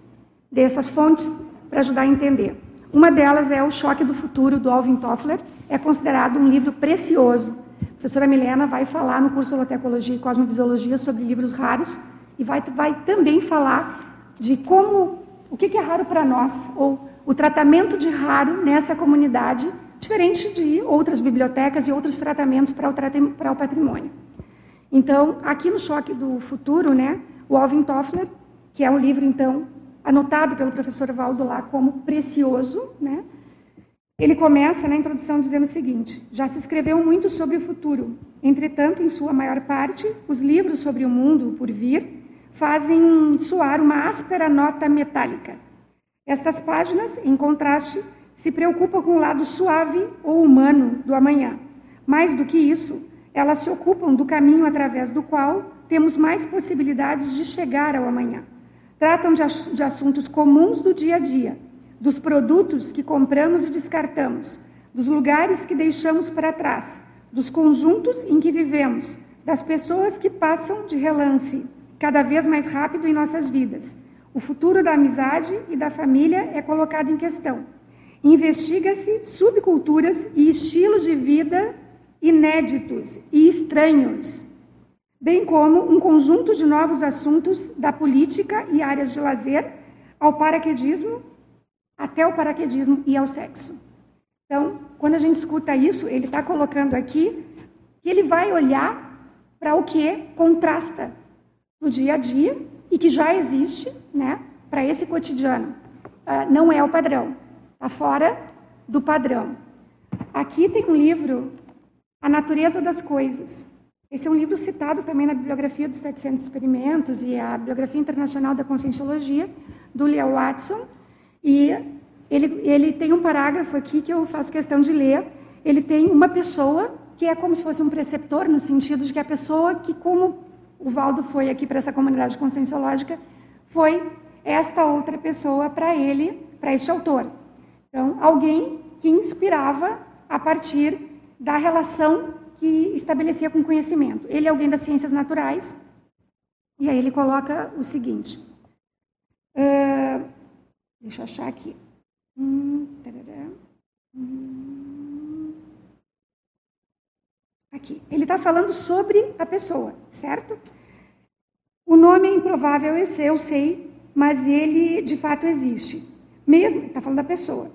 dessas fontes para ajudar a entender. Uma delas é O Choque do Futuro, do Alvin Toffler. É considerado um livro precioso. Professora Milena vai falar no curso Holotecologia e Cosmovisiologia sobre livros raros e vai, vai também falar de como o que é raro para nós, ou o tratamento de raro nessa comunidade, diferente de outras bibliotecas e outros tratamentos para o, para o patrimônio. Então, aqui no Choque do Futuro, né, o Alvin Toffler, que é um livro, então, anotado pelo professor Valdo lá como precioso, né, ele começa na introdução dizendo o seguinte: já se escreveu muito sobre o futuro. Entretanto, em sua maior parte, os livros sobre o mundo por vir fazem soar uma áspera nota metálica. Estas páginas, em contraste, se preocupam com o lado suave ou humano do amanhã. Mais do que isso, elas se ocupam do caminho através do qual temos mais possibilidades de chegar ao amanhã. Tratam de, assuntos comuns do dia a dia, dos produtos que compramos e descartamos, dos lugares que deixamos para trás, dos conjuntos em que vivemos, das pessoas que passam de relance cada vez mais rápido em nossas vidas. O futuro da amizade e da família é colocado em questão. Investiga-se subculturas e estilos de vida inéditos e estranhos, bem como um conjunto de novos assuntos da política e áreas de lazer ao paraquedismo, até o paraquedismo e ao sexo. Então, quando a gente escuta isso, ele está colocando aqui que ele vai olhar para o que contrasta no dia a dia e que já existe né, para esse cotidiano. Uh, não é o padrão, está fora do padrão. Aqui tem um livro, A Natureza das Coisas. Esse é um livro citado também na bibliografia dos 700 Experimentos e a bibliografia internacional da Conscienciologia, do Leo Watson. E ele, ele tem um parágrafo aqui que eu faço questão de ler. Ele tem uma pessoa que é como se fosse um preceptor, no sentido de que a pessoa que, como o Valdo foi aqui para essa comunidade conscienciológica, foi esta outra pessoa para ele, para este autor. Então, alguém que inspirava a partir da relação que estabelecia com o conhecimento. Ele é alguém das ciências naturais, e aí ele coloca o seguinte. Uh, deixa eu achar aqui. Hum, hum, aqui. Ele está falando sobre a pessoa, certo? O nome é improvável, eu sei, eu sei, mas ele de fato existe. Mesmo, está falando da pessoa.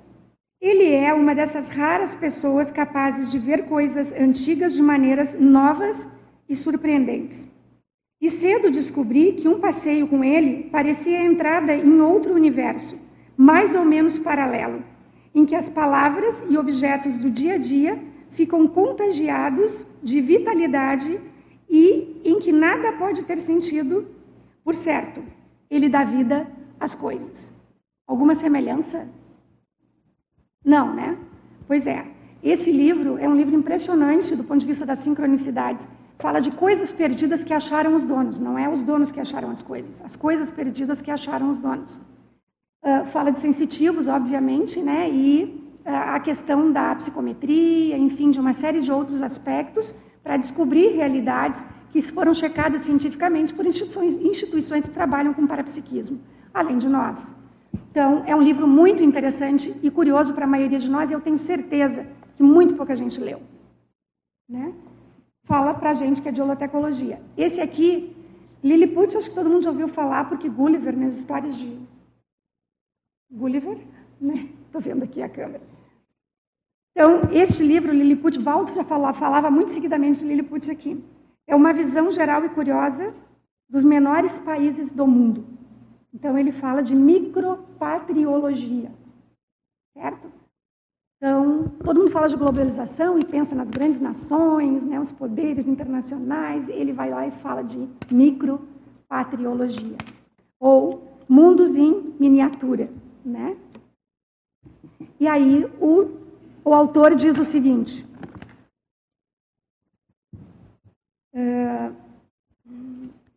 Ele é uma dessas raras pessoas capazes de ver coisas antigas de maneiras novas e surpreendentes. E cedo descobri que um passeio com ele parecia a entrada em outro universo mais ou menos paralelo, em que as palavras e objetos do dia a dia ficam contagiados de vitalidade e em que nada pode ter sentido, por certo, ele dá vida às coisas. Alguma semelhança? Não, né? Pois é. Esse livro é um livro impressionante do ponto de vista das sincronicidades. Fala de coisas perdidas que acharam os donos, não é os donos que acharam as coisas, as coisas perdidas que acharam os donos. Uh, fala de sensitivos, obviamente, né? e uh, a questão da psicometria, enfim, de uma série de outros aspectos para descobrir realidades que foram checadas cientificamente por instituições, instituições que trabalham com parapsiquismo, além de nós. Então, é um livro muito interessante e curioso para a maioria de nós, e eu tenho certeza que muito pouca gente leu. Né? Fala para a gente que é de holotecologia. Esse aqui, Lilliput, acho que todo mundo já ouviu falar, porque Gulliver, nas histórias de Gulliver, né? Estou vendo aqui a câmera. Então, este livro, Lilliput, Walter já falava, falava muito seguidamente de Lilliput aqui. É uma visão geral e curiosa dos menores países do mundo. Então, ele fala de micropatriologia, certo? Então, todo mundo fala de globalização e pensa nas grandes nações, né, os poderes internacionais. Ele vai lá e fala de micropatriologia, ou mundos em miniatura. Né? E aí o, o autor diz o seguinte: é,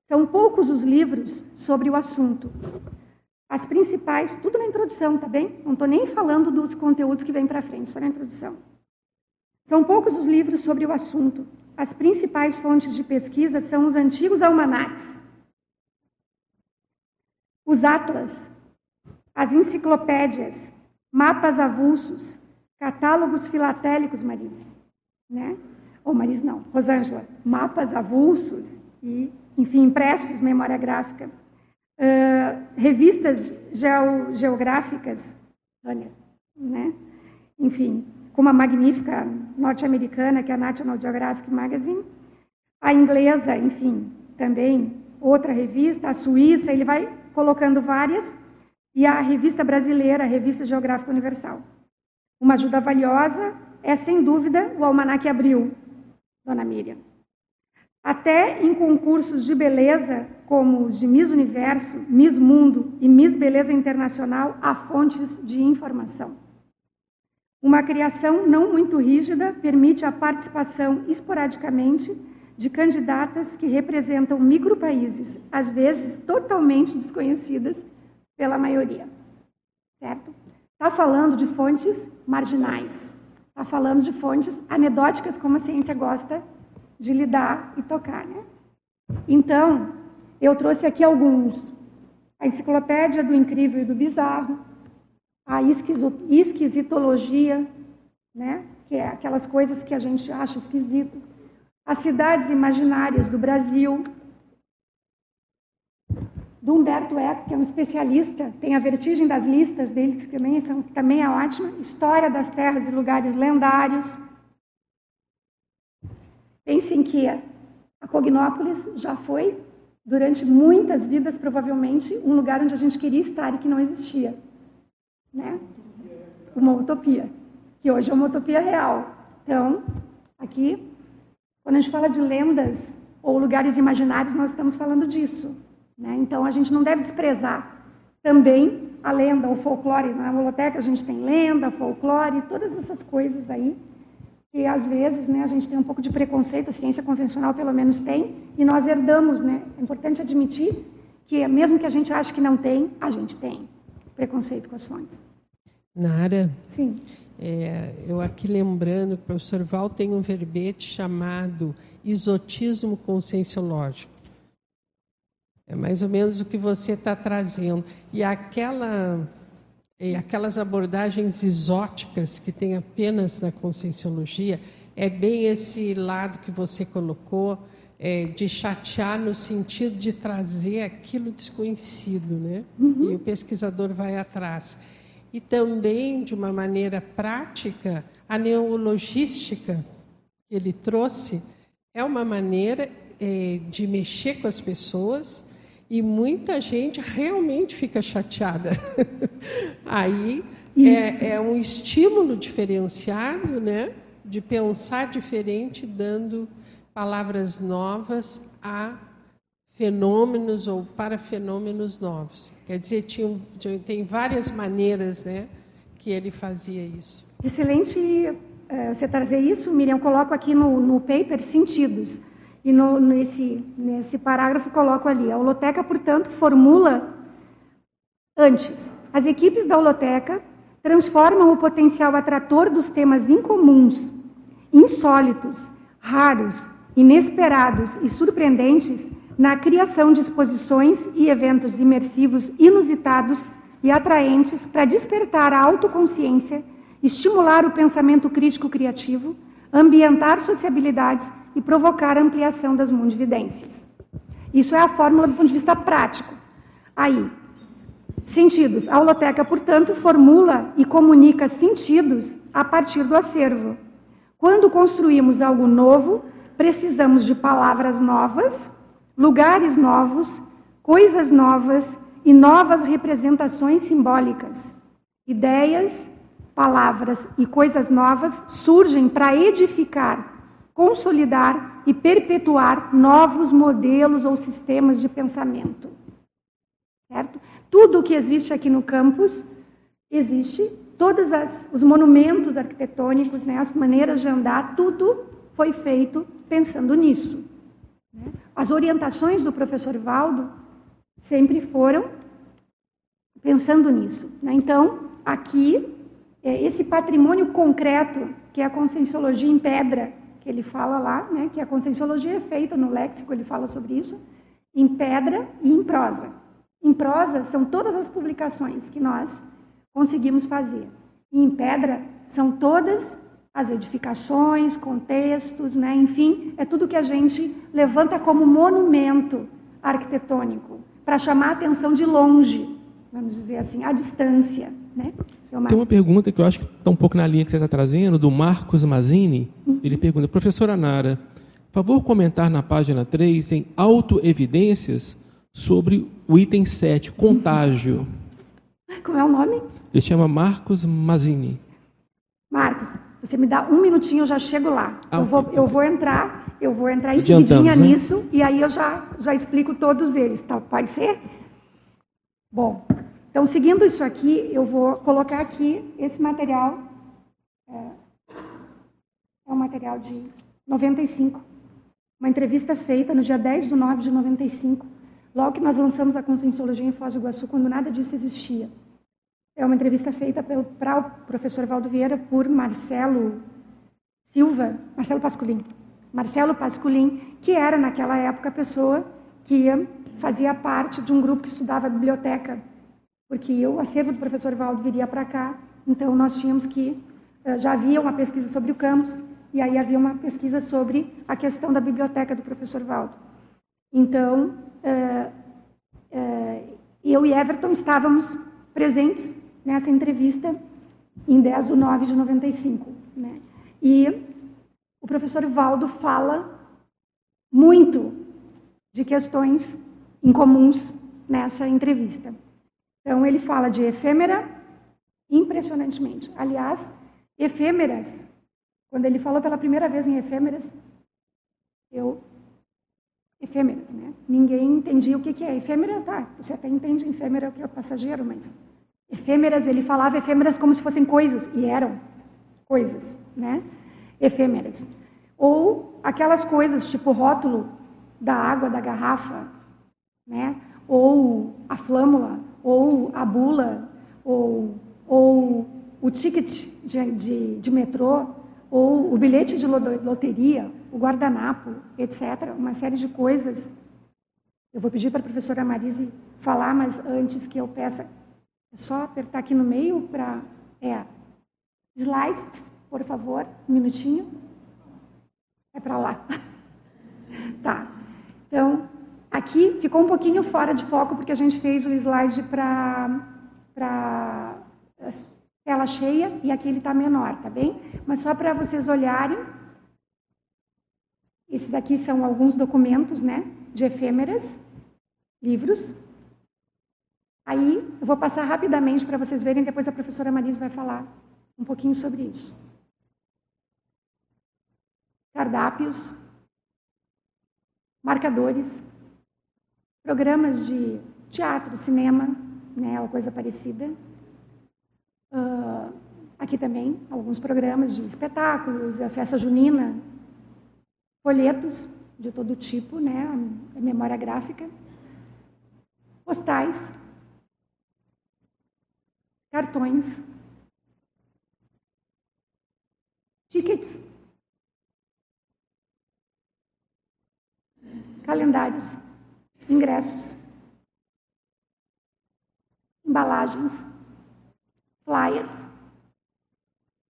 são poucos os livros sobre o assunto. As principais, tudo na introdução, tá bem? Não estou nem falando dos conteúdos que vêm para frente, só na introdução. São poucos os livros sobre o assunto. As principais fontes de pesquisa são os antigos almanacs, os atlas, as enciclopédias, mapas avulsos, catálogos filatélicos, Maris, né? Ou Maris não, Rosângela, mapas avulsos e, enfim, impressos, memória gráfica, uh, revistas geo, geográficas, né? Enfim, como a magnífica norte-americana, que é a National Geographic Magazine, a inglesa, enfim, também outra revista, a suíça, ele vai colocando várias e a revista brasileira, a Revista Geográfica Universal. Uma ajuda valiosa é, sem dúvida, o Almanac Abril, Dona Miriam. Até em concursos de beleza, como os de Miss Universo, Miss Mundo e Miss Beleza Internacional, há fontes de informação. Uma criação não muito rígida permite a participação esporadicamente de candidatas que representam micropaíses, às vezes totalmente desconhecidas pela maioria. Certo? está falando de fontes marginais, está falando de fontes anedóticas, como a ciência gosta de lidar e tocar. Né? Então, eu trouxe aqui alguns. A enciclopédia do incrível e do bizarro, a esquisitologia, né? que é aquelas coisas que a gente acha esquisito, as cidades imaginárias do Brasil, do Humberto Eco, que é um especialista, tem a vertigem das listas dele, que também, são, também é ótima, História das Terras e Lugares Lendários. Pensem que a Cognópolis já foi, durante muitas vidas, provavelmente, um lugar onde a gente queria estar e que não existia. Né? Uma utopia, que hoje é uma utopia real. Então, aqui, quando a gente fala de lendas ou lugares imaginários, nós estamos falando disso. Né? Então, a gente não deve desprezar também a lenda, o folclore. Na biblioteca a gente tem lenda, folclore, todas essas coisas aí, que às vezes né, a gente tem um pouco de preconceito, a ciência convencional pelo menos tem, e nós herdamos. Né? É importante admitir que, mesmo que a gente ache que não tem, a gente tem preconceito com as fontes. Nara? Sim. É, eu aqui lembrando o professor Val tem um verbete chamado isotismo conscienciológico. É mais ou menos o que você está trazendo. E aquela, e aquelas abordagens exóticas que tem apenas na conscienciologia, é bem esse lado que você colocou, é, de chatear no sentido de trazer aquilo desconhecido, né? Uhum. E o pesquisador vai atrás. E também, de uma maneira prática, a neologística que ele trouxe é uma maneira é, de mexer com as pessoas e muita gente realmente fica chateada. (laughs) Aí é, é, um estímulo diferenciado, né? De pensar diferente, dando palavras novas a fenômenos ou para fenômenos novos. Quer dizer, tinha, tem várias maneiras, né? Que ele fazia isso. Excelente uh, você trazer isso, Miriam. Coloco aqui no, no paper sentidos. E no, nesse, nesse parágrafo coloco ali: a holoteca, portanto, formula antes. As equipes da holoteca transformam o potencial atrator dos temas incomuns, insólitos, raros, inesperados e surpreendentes na criação de exposições e eventos imersivos inusitados e atraentes para despertar a autoconsciência, estimular o pensamento crítico criativo, ambientar sociabilidades e provocar a ampliação das mundividências. Isso é a fórmula do ponto de vista prático. Aí, sentidos. A holoteca, portanto, formula e comunica sentidos a partir do acervo. Quando construímos algo novo, precisamos de palavras novas, lugares novos, coisas novas e novas representações simbólicas. Ideias, palavras e coisas novas surgem para edificar consolidar e perpetuar novos modelos ou sistemas de pensamento. Certo? Tudo o que existe aqui no campus existe, todos as, os monumentos arquitetônicos, né, as maneiras de andar, tudo foi feito pensando nisso. Né? As orientações do professor Valdo sempre foram pensando nisso. Né? Então, aqui, é, esse patrimônio concreto, que é a conscienciologia em pedra, que ele fala lá, né, que a conscienciologia é feita no léxico, ele fala sobre isso, em pedra e em prosa. Em prosa são todas as publicações que nós conseguimos fazer. E em pedra são todas as edificações, contextos, né, enfim, é tudo que a gente levanta como monumento arquitetônico para chamar a atenção de longe, vamos dizer assim, à distância. Né? Tem uma pergunta que eu acho que está um pouco na linha que você está trazendo, do Marcos Mazini. Uhum. Ele pergunta, professora Nara, favor comentar na página 3 em autoevidências sobre o item 7, contágio. (laughs) Como é o nome? Ele chama Marcos Mazini. Marcos, você me dá um minutinho, eu já chego lá. Ah, eu, vou, eu vou entrar, eu vou entrar em seguidinha né? nisso e aí eu já, já explico todos eles. Tá? Pode ser? Bom, então, seguindo isso aqui, eu vou colocar aqui esse material. É, é um material de 95. Uma entrevista feita no dia 10 de 9 de 95, logo que nós lançamos a Conscienciologia em Foz do Iguaçu, quando nada disso existia. é uma entrevista feita para o professor Valdo Vieira por Marcelo Silva, Marcelo Pasculin. Marcelo Pasculin, que era naquela época a pessoa que fazia parte de um grupo que estudava biblioteca, porque o acervo do professor Valdo viria para cá, então nós tínhamos que eh, já havia uma pesquisa sobre o campus e aí havia uma pesquisa sobre a questão da biblioteca do professor Valdo. Então, eh, eh, eu e Everton estávamos presentes nessa entrevista em 10 de 9 de 95. Né? E o professor Valdo fala muito de questões incomuns nessa entrevista. Então, ele fala de efêmera impressionantemente. Aliás, efêmeras, quando ele falou pela primeira vez em efêmeras, eu. Efêmeras, né? Ninguém entendia o que, é. Efêmera, tá, você até entende efêmera, o que é o passageiro, mas Efêmeras, ele falava efêmeras como se fossem coisas, e eram coisas, né? Efêmeras. Ou aquelas coisas, tipo rótulo da água da garrafa, né? Ou a flâmula, ou a bula, ou, ou o ticket de, de, de metrô, ou o bilhete de loteria, o guardanapo, etc. Uma série de coisas. Eu vou pedir para a professora Marise falar, mas antes que eu peça é só apertar aqui no meio para. É. Slide, por favor, um minutinho. É para lá. (laughs) tá. Então, aqui ficou um pouquinho fora de foco porque a gente fez o slide para eh, tela cheia e aqui ele está menor, tá bem? Mas só para vocês olharem, esses aqui são alguns documentos, né, de efêmeras, livros, Aí eu vou passar rapidamente para vocês verem, depois a professora Marisa vai falar um pouquinho sobre isso. Cardápios, marcadores, programas de teatro, cinema, né, uma coisa parecida. Uh, aqui também alguns programas de espetáculos, a festa junina, folhetos de todo tipo, né, a memória gráfica, postais, cartões, tickets, calendários, ingressos, embalagens, flyers,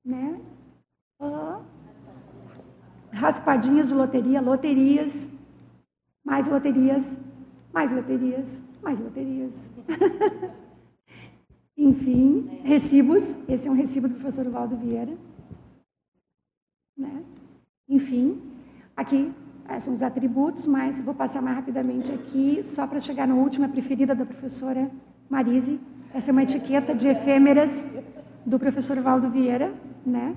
né? Raspadinhas de loteria, loterias, mais loterias, mais loterias, mais loterias. (laughs) Enfim, recibos. Esse é um recibo do professor Valdo Vieira. Né? Enfim, aqui são os atributos, mas vou passar mais rapidamente aqui, só para chegar na última preferida da professora Marise. Essa é uma etiqueta de efêmeras do professor Valdo Vieira, né?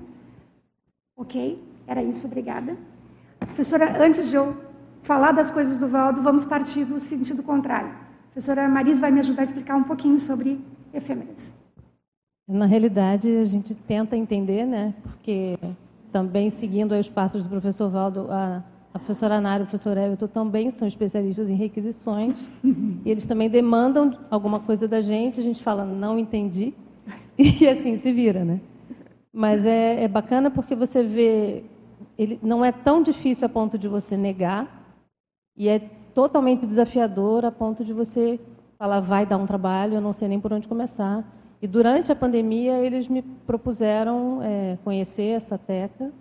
Ok? Era isso, obrigada. Professora, antes de eu falar das coisas do Valdo, vamos partir do sentido contrário. A professora Marise vai me ajudar a explicar um pouquinho sobre efêmeras. Na realidade, a gente tenta entender, né? Porque também seguindo os passos do professor Valdo, a, a professora Nara e o professor Everton também são especialistas em requisições. e eles também demandam alguma coisa da gente, a gente fala, não entendi. (laughs) E assim se vira, né? Mas é, é bacana porque você vê, ele não é tão difícil a ponto de você negar, e é totalmente desafiador a ponto de você ela vai dar um trabalho, eu não sei nem por onde começar. E durante a pandemia, eles me propuseram é, conhecer essa teca.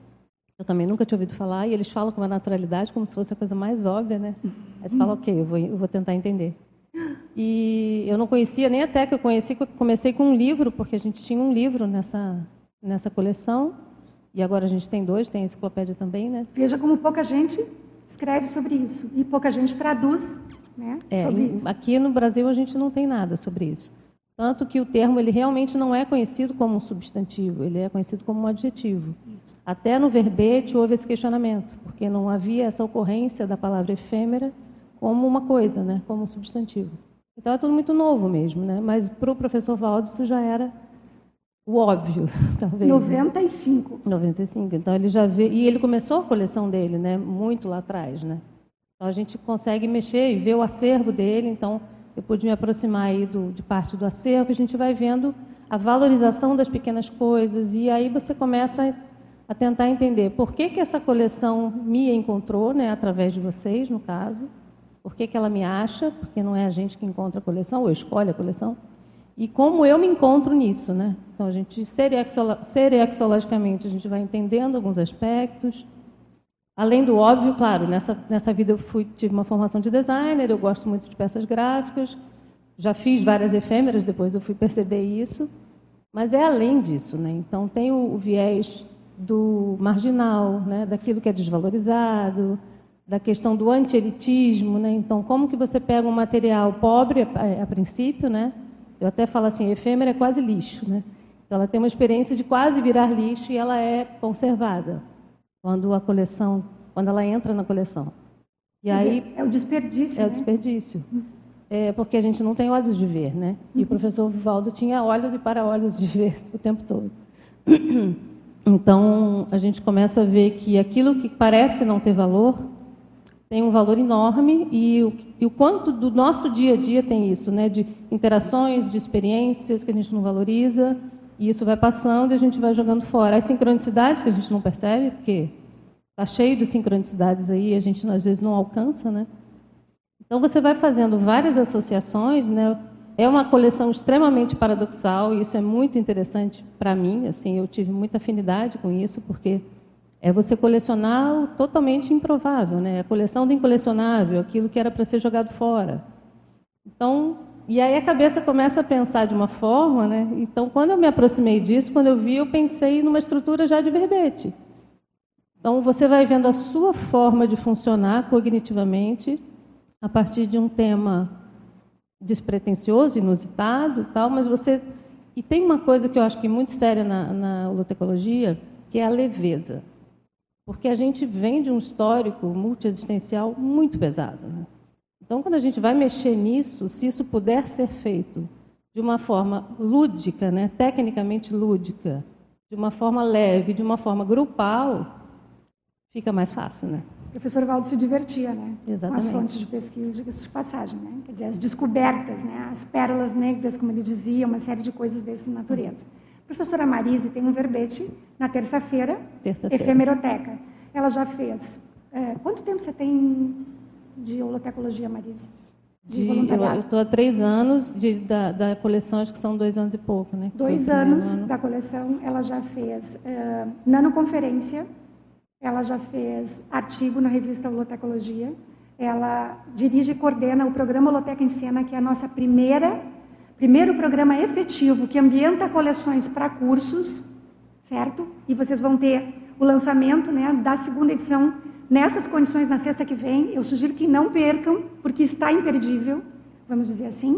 Eu também nunca tinha ouvido falar, e eles falam com uma naturalidade, como se fosse a coisa mais óbvia, né? Aí você fala, ok, eu vou, eu vou tentar entender. E eu não conhecia nem a teca, eu conheci, comecei com um livro, porque a gente tinha um livro nessa, nessa coleção, e agora a gente tem dois, tem a enciclopédia também, né? Veja como pouca gente escreve sobre isso, e pouca gente traduz né? É, aqui no Brasil a gente não tem nada sobre isso. Tanto que o termo ele realmente não é conhecido como um substantivo, ele é conhecido como um adjetivo. Até no verbete houve esse questionamento, porque não havia essa ocorrência da palavra efêmera como uma coisa, né, como um substantivo. Então é tudo muito novo mesmo, né? Mas para o professor Valdo isso já era o óbvio, (laughs) talvez. 95. Né? 95. Então ele já vê e ele começou a coleção dele, né? Muito lá atrás, né? Então a gente consegue mexer e ver o acervo dele. Então eu pude me aproximar aí do, de parte do acervo. A gente vai vendo a valorização das pequenas coisas, e aí você começa a tentar entender por que, que essa coleção me encontrou, né, através de vocês, no caso, por que, que ela me acha, porque não é a gente que encontra a coleção, ou escolhe a coleção, e como eu me encontro nisso. Né? Então, a gente, seriexologicamente, a gente vai entendendo alguns aspectos, além do óbvio, claro, nessa, nessa vida eu fui, tive uma formação de designer, eu gosto muito de peças gráficas, já fiz várias efêmeras, depois eu fui perceber isso, mas é além disso. Né? Então, tem o, o viés do marginal, né? daquilo que é desvalorizado, da questão do antielitismo. Né? Então, como que você pega um material pobre, a, a princípio, né? eu até falo assim, efêmera é quase lixo. Né? Então, ela tem uma experiência de quase virar lixo e ela é conservada quando a coleção, quando ela entra na coleção. E aí é o desperdício. É né? o desperdício. É porque a gente não tem olhos de ver, né? E o uhum. professor Vivaldo tinha olhos e para-olhos de ver (laughs) o tempo todo. Então, a gente começa a ver que aquilo que parece não ter valor tem um valor enorme e o, e o quanto do nosso dia a dia tem isso, né? De interações, de experiências que a gente não valoriza e isso vai passando e a gente vai jogando fora. As sincronicidades que a gente não percebe, porque está cheio de sincronicidades aí, a gente às vezes não alcança, né? Então você vai fazendo várias associações, né? É uma coleção extremamente paradoxal e isso é muito interessante para mim. Assim, eu tive muita afinidade com isso porque é você colecionar o totalmente improvável, né? A coleção do incolecionável, aquilo que era para ser jogado fora. Então, e aí a cabeça começa a pensar de uma forma, né? Então, quando eu me aproximei disso, quando eu vi, eu pensei numa estrutura já de verbete. Então, você vai vendo a sua forma de funcionar cognitivamente a partir de um tema despretensioso, inusitado, tal, mas você e tem uma coisa que eu acho que é muito séria na, na que é a leveza, porque a gente vem de um histórico multiexistencial muito pesado. Né? Então, quando a gente vai mexer nisso, se isso puder ser feito de uma forma lúdica, né, tecnicamente lúdica, de uma forma leve, de uma forma grupal, fica mais fácil, né? Professor Valdo se divertia, né? Exatamente. Com as fontes de pesquisa, de passagem, né? Quer dizer, as descobertas, né? As pérolas negras, como ele dizia, uma série de coisas dessa natureza. A professora Marise tem um verbete na terça-feira, terça efemeroteca. Ela já fez. É, quanto tempo você tem de holotecologia, Marise? De, de eu estou há três anos de, da, da, coleção, acho que são dois anos e pouco, né? Dois anos ano. da coleção, ela já fez uh, nanoconferência, ela já fez artigo na revista Holotecologia. Ela dirige e coordena o programa Holoteca em Cena, que é a nossa primeira, primeiro programa efetivo que ambienta coleções para cursos, certo? E vocês vão ter o lançamento né, da segunda edição nessas condições na sexta que vem. Eu sugiro que não percam, porque está imperdível, vamos dizer assim.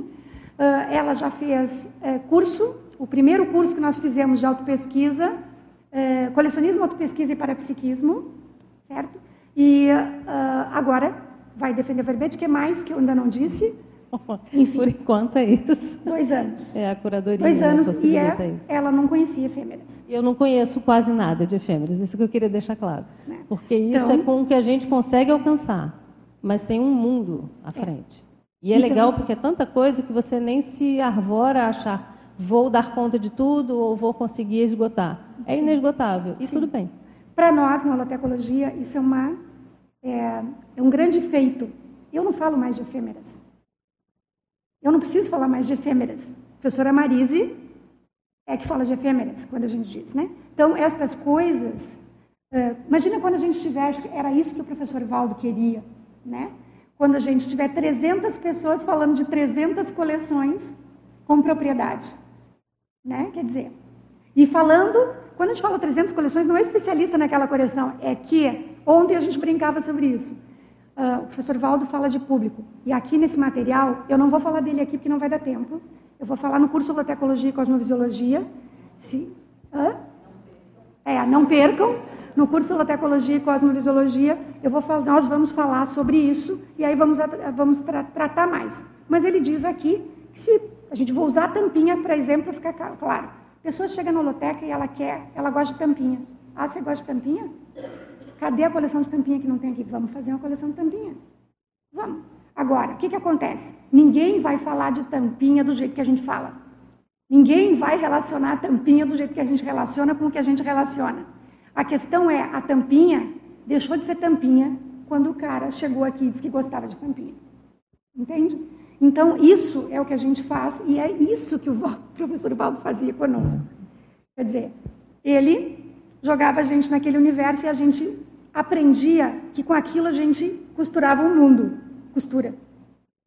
Uh, ela já fez uh, curso, o primeiro curso que nós fizemos de autopesquisa é, colecionismo, autopesquisa e parapsiquismo, certo? E uh, agora vai defender verbete, que é mais que eu ainda não disse. Enfim, Por enquanto é isso. Dois anos. É a curadoria. Dois anos e é, ela não conhecia efêmeras. Eu não conheço quase nada de efêmeras, isso que eu queria deixar claro. É. Porque isso então, é com o que a gente consegue alcançar, mas tem um mundo à é. frente. E é então, legal porque é tanta coisa que você nem se arvora a achar vou dar conta de tudo ou vou conseguir esgotar. É inesgotável e Sim. tudo bem. Para nós, na holotecologia, isso é, uma, é, é um grande feito. Eu não falo mais de efêmeras. Eu não preciso falar mais de efêmeras. A professora Marise é que fala de efêmeras, quando a gente diz, né? Então, essas coisas... Uh, imagina quando a gente tivesse... Era isso que o professor Valdo queria, né? Quando a gente tiver 300 pessoas falando de 300 coleções com propriedade né? Quer dizer, e falando, quando a gente fala 300 coleções, não é especialista naquela coleção, é que ontem a gente brincava sobre isso. Uh, o professor Valdo fala de público. E aqui nesse material, eu não vou falar dele aqui porque não vai dar tempo. Eu vou falar no curso Holotecologia e Cosmovisiologia. Se, hã? É, não percam. No curso Holotecologia e Cosmovisiologia, eu vou falar, nós vamos falar sobre isso e aí vamos, vamos tra tratar mais. Mas ele diz aqui que se a gente vai usar a tampinha, por exemplo, para ficar claro. A pessoa chega na holoteca e ela quer, ela gosta de tampinha. Ah, você gosta de tampinha? Cadê a coleção de tampinha que não tem aqui? Vamos fazer uma coleção de tampinha. Vamos. Agora, o que, que acontece? Ninguém vai falar de tampinha do jeito que a gente fala. Ninguém vai relacionar a tampinha do jeito que a gente relaciona com o que a gente relaciona. A questão é, a tampinha deixou de ser tampinha quando o cara chegou aqui e disse que gostava de tampinha. Entende? Então, isso é o que a gente faz e é isso que o (laughs) professor Valdo fazia conosco. Quer dizer, ele jogava a gente naquele universo e a gente aprendia que com aquilo a gente costurava o um mundo. Costura.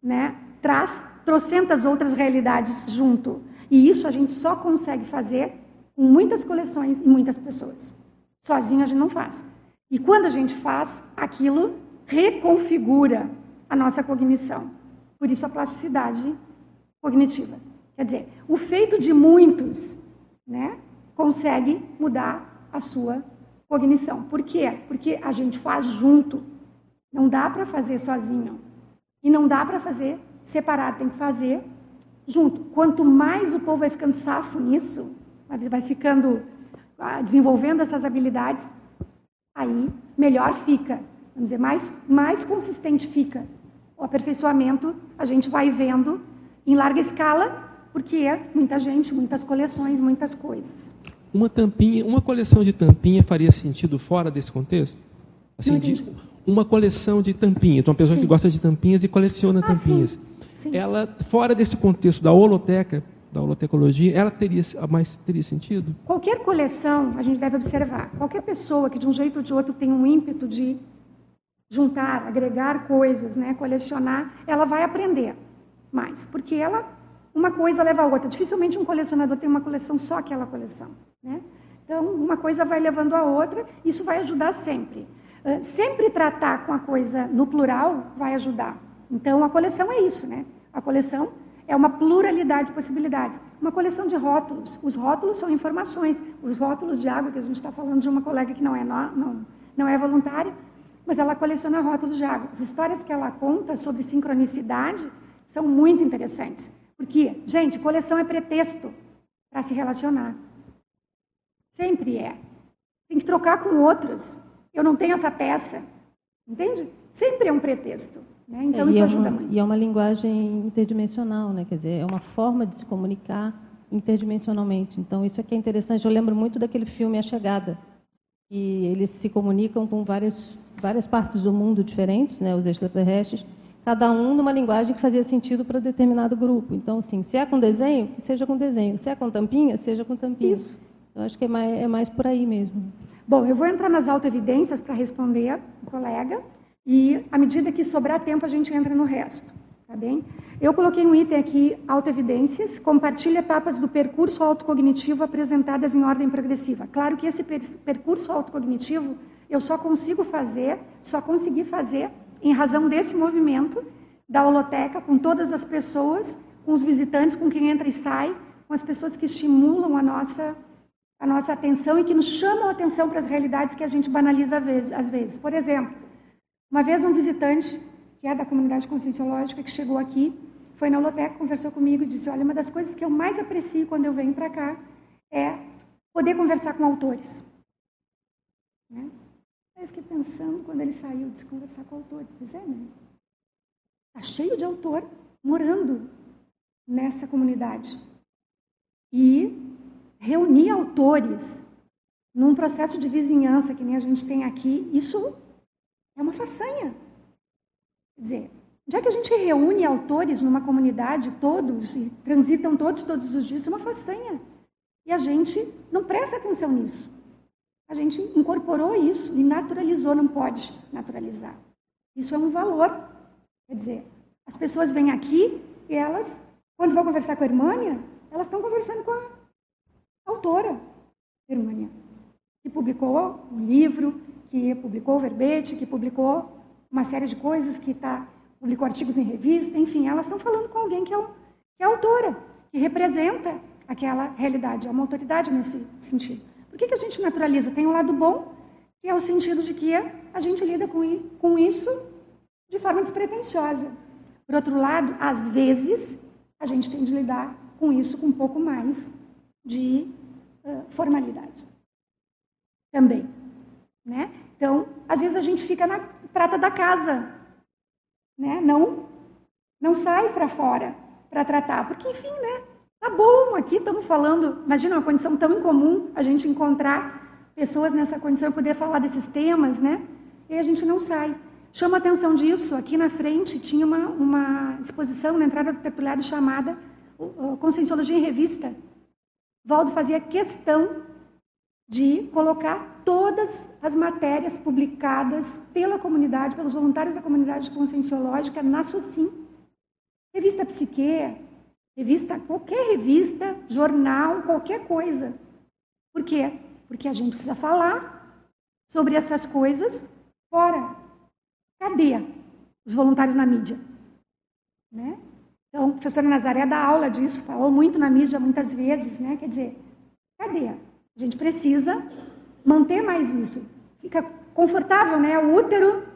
Né? Traz trocentas outras realidades junto. E isso a gente só consegue fazer com muitas coleções e muitas pessoas. Sozinho a gente não faz. E quando a gente faz, aquilo reconfigura a nossa cognição. Por isso a plasticidade cognitiva. Quer dizer, o feito de muitos né, consegue mudar a sua cognição. Por quê? Porque a gente faz junto. Não dá para fazer sozinho. E não dá para fazer separado, tem que fazer junto. Quanto mais o povo vai ficando safo nisso, vai ficando ah, desenvolvendo essas habilidades, aí melhor fica. Vamos dizer, mais, mais consistente fica. O aperfeiçoamento a gente vai vendo em larga escala, porque é muita gente, muitas coleções, muitas coisas. Uma tampinha, uma coleção de tampinha faria sentido fora desse contexto? Assim, de, uma coleção de tampinhas, uma pessoa sim. que gosta de tampinhas e coleciona ah, tampinhas. Sim. Sim. Ela, fora desse contexto da holoteca, da holotecologia, ela teria mais teria sentido? Qualquer coleção, a gente deve observar, qualquer pessoa que de um jeito ou de outro tem um ímpeto de juntar, agregar coisas, né, colecionar, ela vai aprender mais, porque ela uma coisa leva a outra. Dificilmente um colecionador tem uma coleção só aquela coleção, né? Então, uma coisa vai levando a outra, isso vai ajudar sempre. Uh, sempre tratar com a coisa no plural vai ajudar. Então, a coleção é isso, né? A coleção é uma pluralidade de possibilidades. Uma coleção de rótulos. Os rótulos são informações. Os rótulos de água, que a gente está falando de uma colega que não é, não, não é voluntária, mas ela coleciona rótulos de água. As histórias que ela conta sobre sincronicidade são muito interessantes. Porque, gente, coleção é pretexto para se relacionar. Sempre é. Tem que trocar com outros. Eu não tenho essa peça. Entende? Sempre é um pretexto. Né? Então, é, isso é ajuda uma, muito. E é uma linguagem interdimensional, né? quer dizer, é uma forma de se comunicar interdimensionalmente. Então, isso aqui é interessante. Eu lembro muito daquele filme A Chegada, e eles se comunicam com várias, várias partes do mundo diferentes, né? os extraterrestres, cada um numa linguagem que fazia sentido para determinado grupo. Então, assim, se é com desenho, seja com desenho. Se é com tampinha, seja com tampinha. Isso. Eu acho que é mais, é mais por aí mesmo. Bom, eu vou entrar nas autoevidências para responder o colega. E, à medida que sobrar tempo, a gente entra no resto. Tá bem? Eu coloquei um item aqui, autoevidências, compartilha etapas do percurso autocognitivo apresentadas em ordem progressiva. Claro que esse per percurso autocognitivo eu só consigo fazer, só consegui fazer em razão desse movimento da holoteca, com todas as pessoas, com os visitantes, com quem entra e sai, com as pessoas que estimulam a nossa, a nossa atenção e que nos chamam a atenção para as realidades que a gente banaliza às vezes. Por exemplo, uma vez um visitante, que é da comunidade conscienciológica, que chegou aqui, foi na Holoteca, conversou comigo e disse, olha, uma das coisas que eu mais aprecio quando eu venho para cá é poder conversar com autores. Né? Eu fiquei pensando, quando ele saiu, de conversar com autores. Pois é, né? Está cheio de autor morando nessa comunidade. E reunir autores num processo de vizinhança que nem a gente tem aqui, isso é uma façanha. Quer dizer, já que a gente reúne autores numa comunidade, todos, e transitam todos, todos os dias, é uma façanha. E a gente não presta atenção nisso. A gente incorporou isso e naturalizou, não pode naturalizar. Isso é um valor. Quer dizer, as pessoas vêm aqui e elas, quando vão conversar com a Irmânia, elas estão conversando com a autora, Irmânia, que publicou um livro, que publicou o verbete, que publicou uma série de coisas, que tá, publicou artigos em revista, enfim, elas estão falando com alguém que é, que é autora, que representa aquela realidade, é uma autoridade nesse sentido. Por que, que a gente naturaliza? Tem um lado bom, que é o sentido de que a gente lida com, isso de forma despretensiosa. Por outro lado, às vezes, a gente tem de lidar com isso com um pouco mais de uh, formalidade. Também. Né? Então, às vezes a gente fica na prata da casa, né? não, não sai para fora para tratar, porque, enfim, né? Tá bom, aqui estamos falando, imagina uma condição tão incomum, a gente encontrar pessoas nessa condição e poder falar desses temas, né? E a gente não sai. Chama atenção disso, aqui na frente tinha uma, uma exposição na entrada do tertuliário chamada Conscienciologia em Revista. Valdo fazia questão de colocar todas as matérias publicadas pela comunidade, pelos voluntários da comunidade conscienciológica na SOCIM. Revista Psique, revista, qualquer revista, jornal, qualquer coisa. Por quê? Porque a gente precisa falar sobre essas coisas fora. Cadê os voluntários na mídia? Né? Então, a professora Nazaré dá aula disso, falou muito na mídia muitas vezes, né? Quer dizer, cadê? A gente precisa manter mais isso. Fica confortável, né? O útero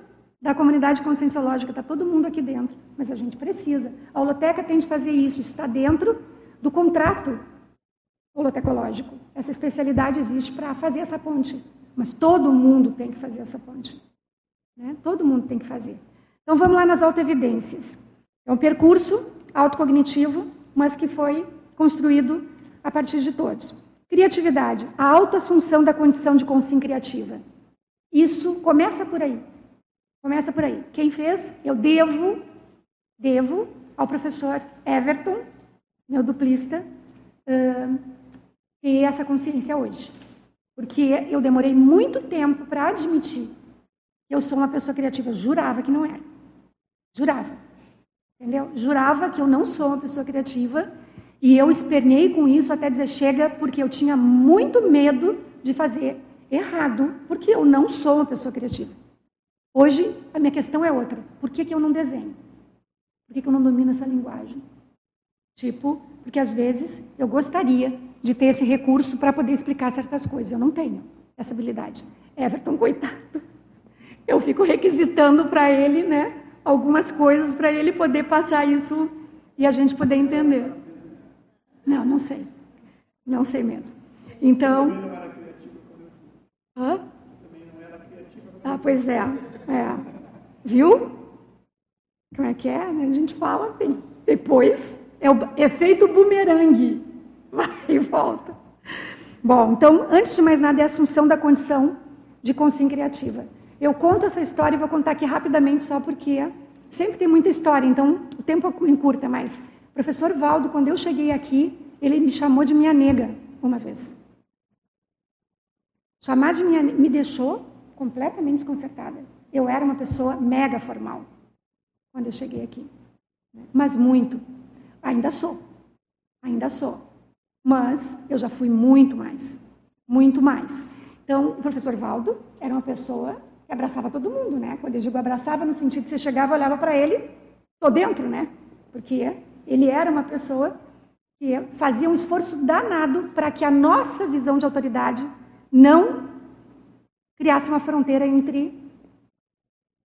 da comunidade conscienciológica, está todo mundo aqui dentro, mas a gente precisa. A holoteca tem de fazer isso, isso está dentro do contrato holotecológico. Essa especialidade existe para fazer essa ponte, mas todo mundo tem que fazer essa ponte. Né? Todo mundo tem que fazer. Então vamos lá nas autoevidências. É um percurso autocognitivo, mas que foi construído a partir de todos. Criatividade, a autoassunção da condição de consciência criativa. Isso começa por aí. Começa por aí. Quem fez? Eu devo, devo ao professor Everton, meu duplista, ter essa consciência hoje. Porque eu demorei muito tempo para admitir que eu sou uma pessoa criativa. Jurava que não era. Jurava. Entendeu? Jurava que eu não sou uma pessoa criativa e eu espernei com isso até dizer chega, porque eu tinha muito medo de fazer errado, porque eu não sou uma pessoa criativa. Hoje, a minha questão é outra. Por que, que eu não desenho? Por que, que eu não domino essa linguagem? Tipo, porque às vezes eu gostaria de ter esse recurso para poder explicar certas coisas. Eu não tenho essa habilidade. Everton, coitado. Eu fico requisitando para ele, né? algumas coisas para ele poder passar isso e a gente poder entender. Não, não sei. Não sei mesmo. Então. Hã? Ah, pois é. É. Viu? Como é que é? A gente fala, tem. depois é o efeito bumerangue. (laughs) Vai e volta. Bom, então, antes de mais nada, é a assunção da condição de consciência criativa. Eu conto essa história e vou contar aqui rapidamente só porque sempre tem muita história, então o tempo encurta, mas professor Valdo, quando eu cheguei aqui, ele me chamou de minha nega uma vez. Chamar de minha me deixou completamente desconcertada. Eu era uma pessoa mega formal quando eu cheguei aqui. Mas muito. Ainda sou. Ainda sou. Mas eu já fui muito mais. Muito mais. Então, o professor Valdo era uma pessoa que abraçava todo mundo, né? Quando eu digo abraçava, no sentido de você chegava, olhava para ele, tô dentro, né? Porque ele era uma pessoa que fazia um esforço danado para que a nossa visão de autoridade não criasse uma fronteira entre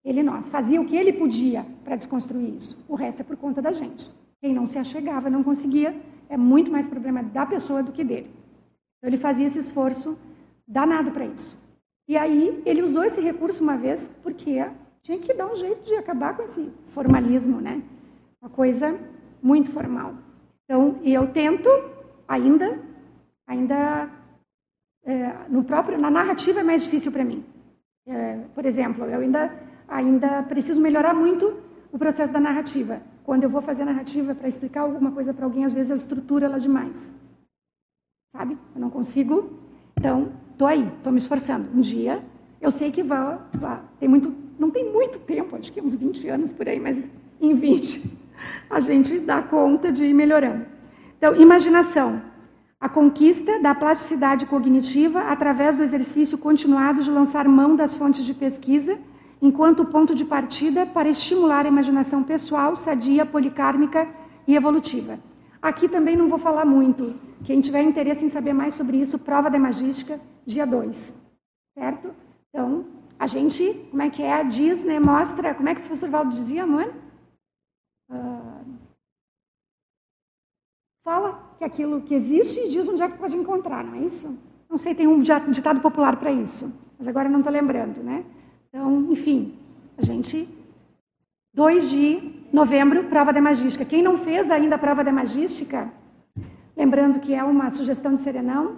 ele nós. Fazia o que ele podia para desconstruir isso. O resto é por conta da gente. Quem não se achegava, não conseguia, é muito mais problema da pessoa do que dele. Então, ele fazia esse esforço danado para isso. E aí ele usou esse recurso uma vez porque tinha que dar um jeito de acabar com esse formalismo, né? Uma coisa muito formal. Então, eu tento ainda, ainda é, no próprio, na narrativa é mais difícil para mim. É, por exemplo, eu ainda, ainda preciso melhorar muito o processo da narrativa. Quando eu vou fazer a narrativa para explicar alguma coisa para alguém, às vezes eu estruturo ela demais. Sabe? Eu não consigo. Então, Estou aí, estou me esforçando. Um dia, eu sei que vai, vai, tem muito, não tem muito tempo, acho que uns 20 anos por aí, mas em 20 (laughs) a gente dá conta de ir melhorando. Então, imaginação. A conquista da plasticidade cognitiva através do exercício continuado de lançar mão das fontes de pesquisa, enquanto ponto de partida para estimular a imaginação pessoal, sadia, policármica e evolutiva. Aqui também não vou falar muito. Quem tiver interesse em saber mais sobre isso, prova da magística, dia 2. Certo? Então, a gente, como é que é? Diz, né? Mostra, como é que o professor Valdo dizia, amor? Uh, fala que aquilo que existe e diz onde é que pode encontrar, não é isso? Não sei, tem um ditado popular para isso, mas agora não estou lembrando, né? Então, enfim, a gente. 2 de novembro, prova de magística. Quem não fez ainda a prova de magística, Lembrando que é uma sugestão de serenão,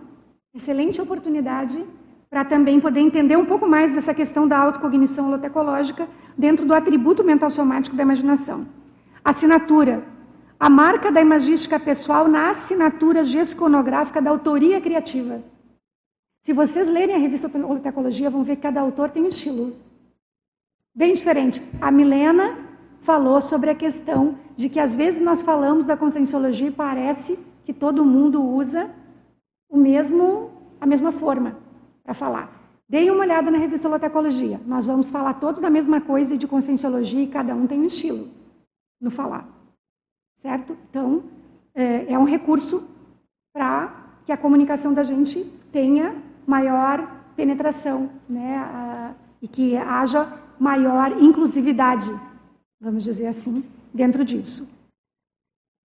excelente oportunidade para também poder entender um pouco mais dessa questão da autocognição holotecológica dentro do atributo mental somático da imaginação. Assinatura. A marca da imagística pessoal na assinatura gesconográfica da autoria criativa. Se vocês lerem a revista Holotecologia, vão ver que cada autor tem um estilo bem diferente. A Milena falou sobre a questão de que às vezes nós falamos da conscienciologia e parece que todo mundo usa o mesmo, a mesma forma para falar. Deem uma olhada na revista Holotecologia. Nós vamos falar todos da mesma coisa de conscienciologia e cada um tem um estilo no falar. Certo? Então, é, é um recurso para que a comunicação da gente tenha maior penetração né? E que haja maior inclusividade, vamos dizer assim, dentro disso.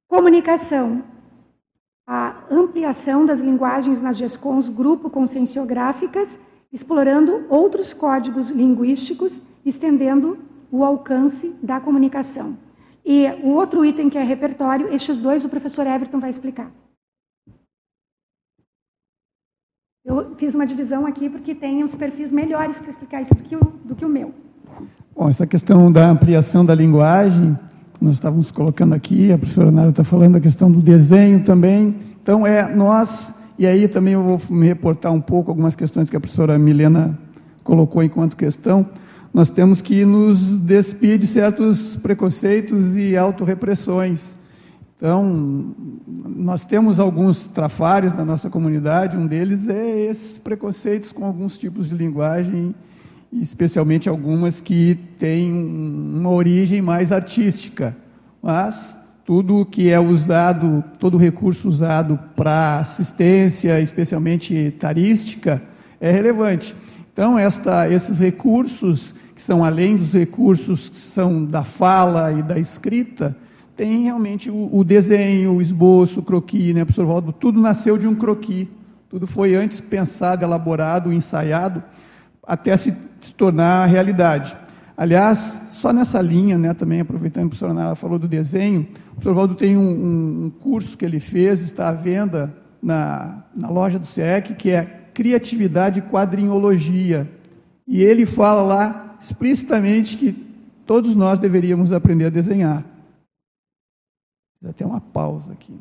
Comunicação. A ampliação das linguagens nas GESCONs grupo conscienciográficas, explorando outros códigos linguísticos, estendendo o alcance da comunicação. E o outro item que é repertório, estes dois o professor Everton vai explicar. Eu fiz uma divisão aqui porque tem os perfis melhores para explicar isso do que o, do que o meu. Bom, essa questão da ampliação da linguagem, nós estávamos colocando aqui, a professora Nara está falando da questão do desenho também. Então, é nós, e aí também eu vou me reportar um pouco algumas questões que a professora Milena colocou enquanto questão. Nós temos que nos despir de certos preconceitos e autorrepressões. Então, nós temos alguns trafares na nossa comunidade, um deles é esses preconceitos com alguns tipos de linguagem especialmente algumas que têm uma origem mais artística. Mas tudo que é usado, todo recurso usado para assistência, especialmente tarística, é relevante. Então, esta, esses recursos, que são além dos recursos que são da fala e da escrita, tem realmente o, o desenho, o esboço, o croquis, né, professor Valdo? Tudo nasceu de um croquis. Tudo foi antes pensado, elaborado, ensaiado, até se se tornar realidade. Aliás, só nessa linha, né, também aproveitando que a professora Nara falou do desenho, o professor Valdo tem um, um, curso que ele fez, está à venda na, na loja do SEC, que é Criatividade e Quadrinhologia. E ele fala lá explicitamente que todos nós deveríamos aprender a desenhar. Até uma pausa aqui.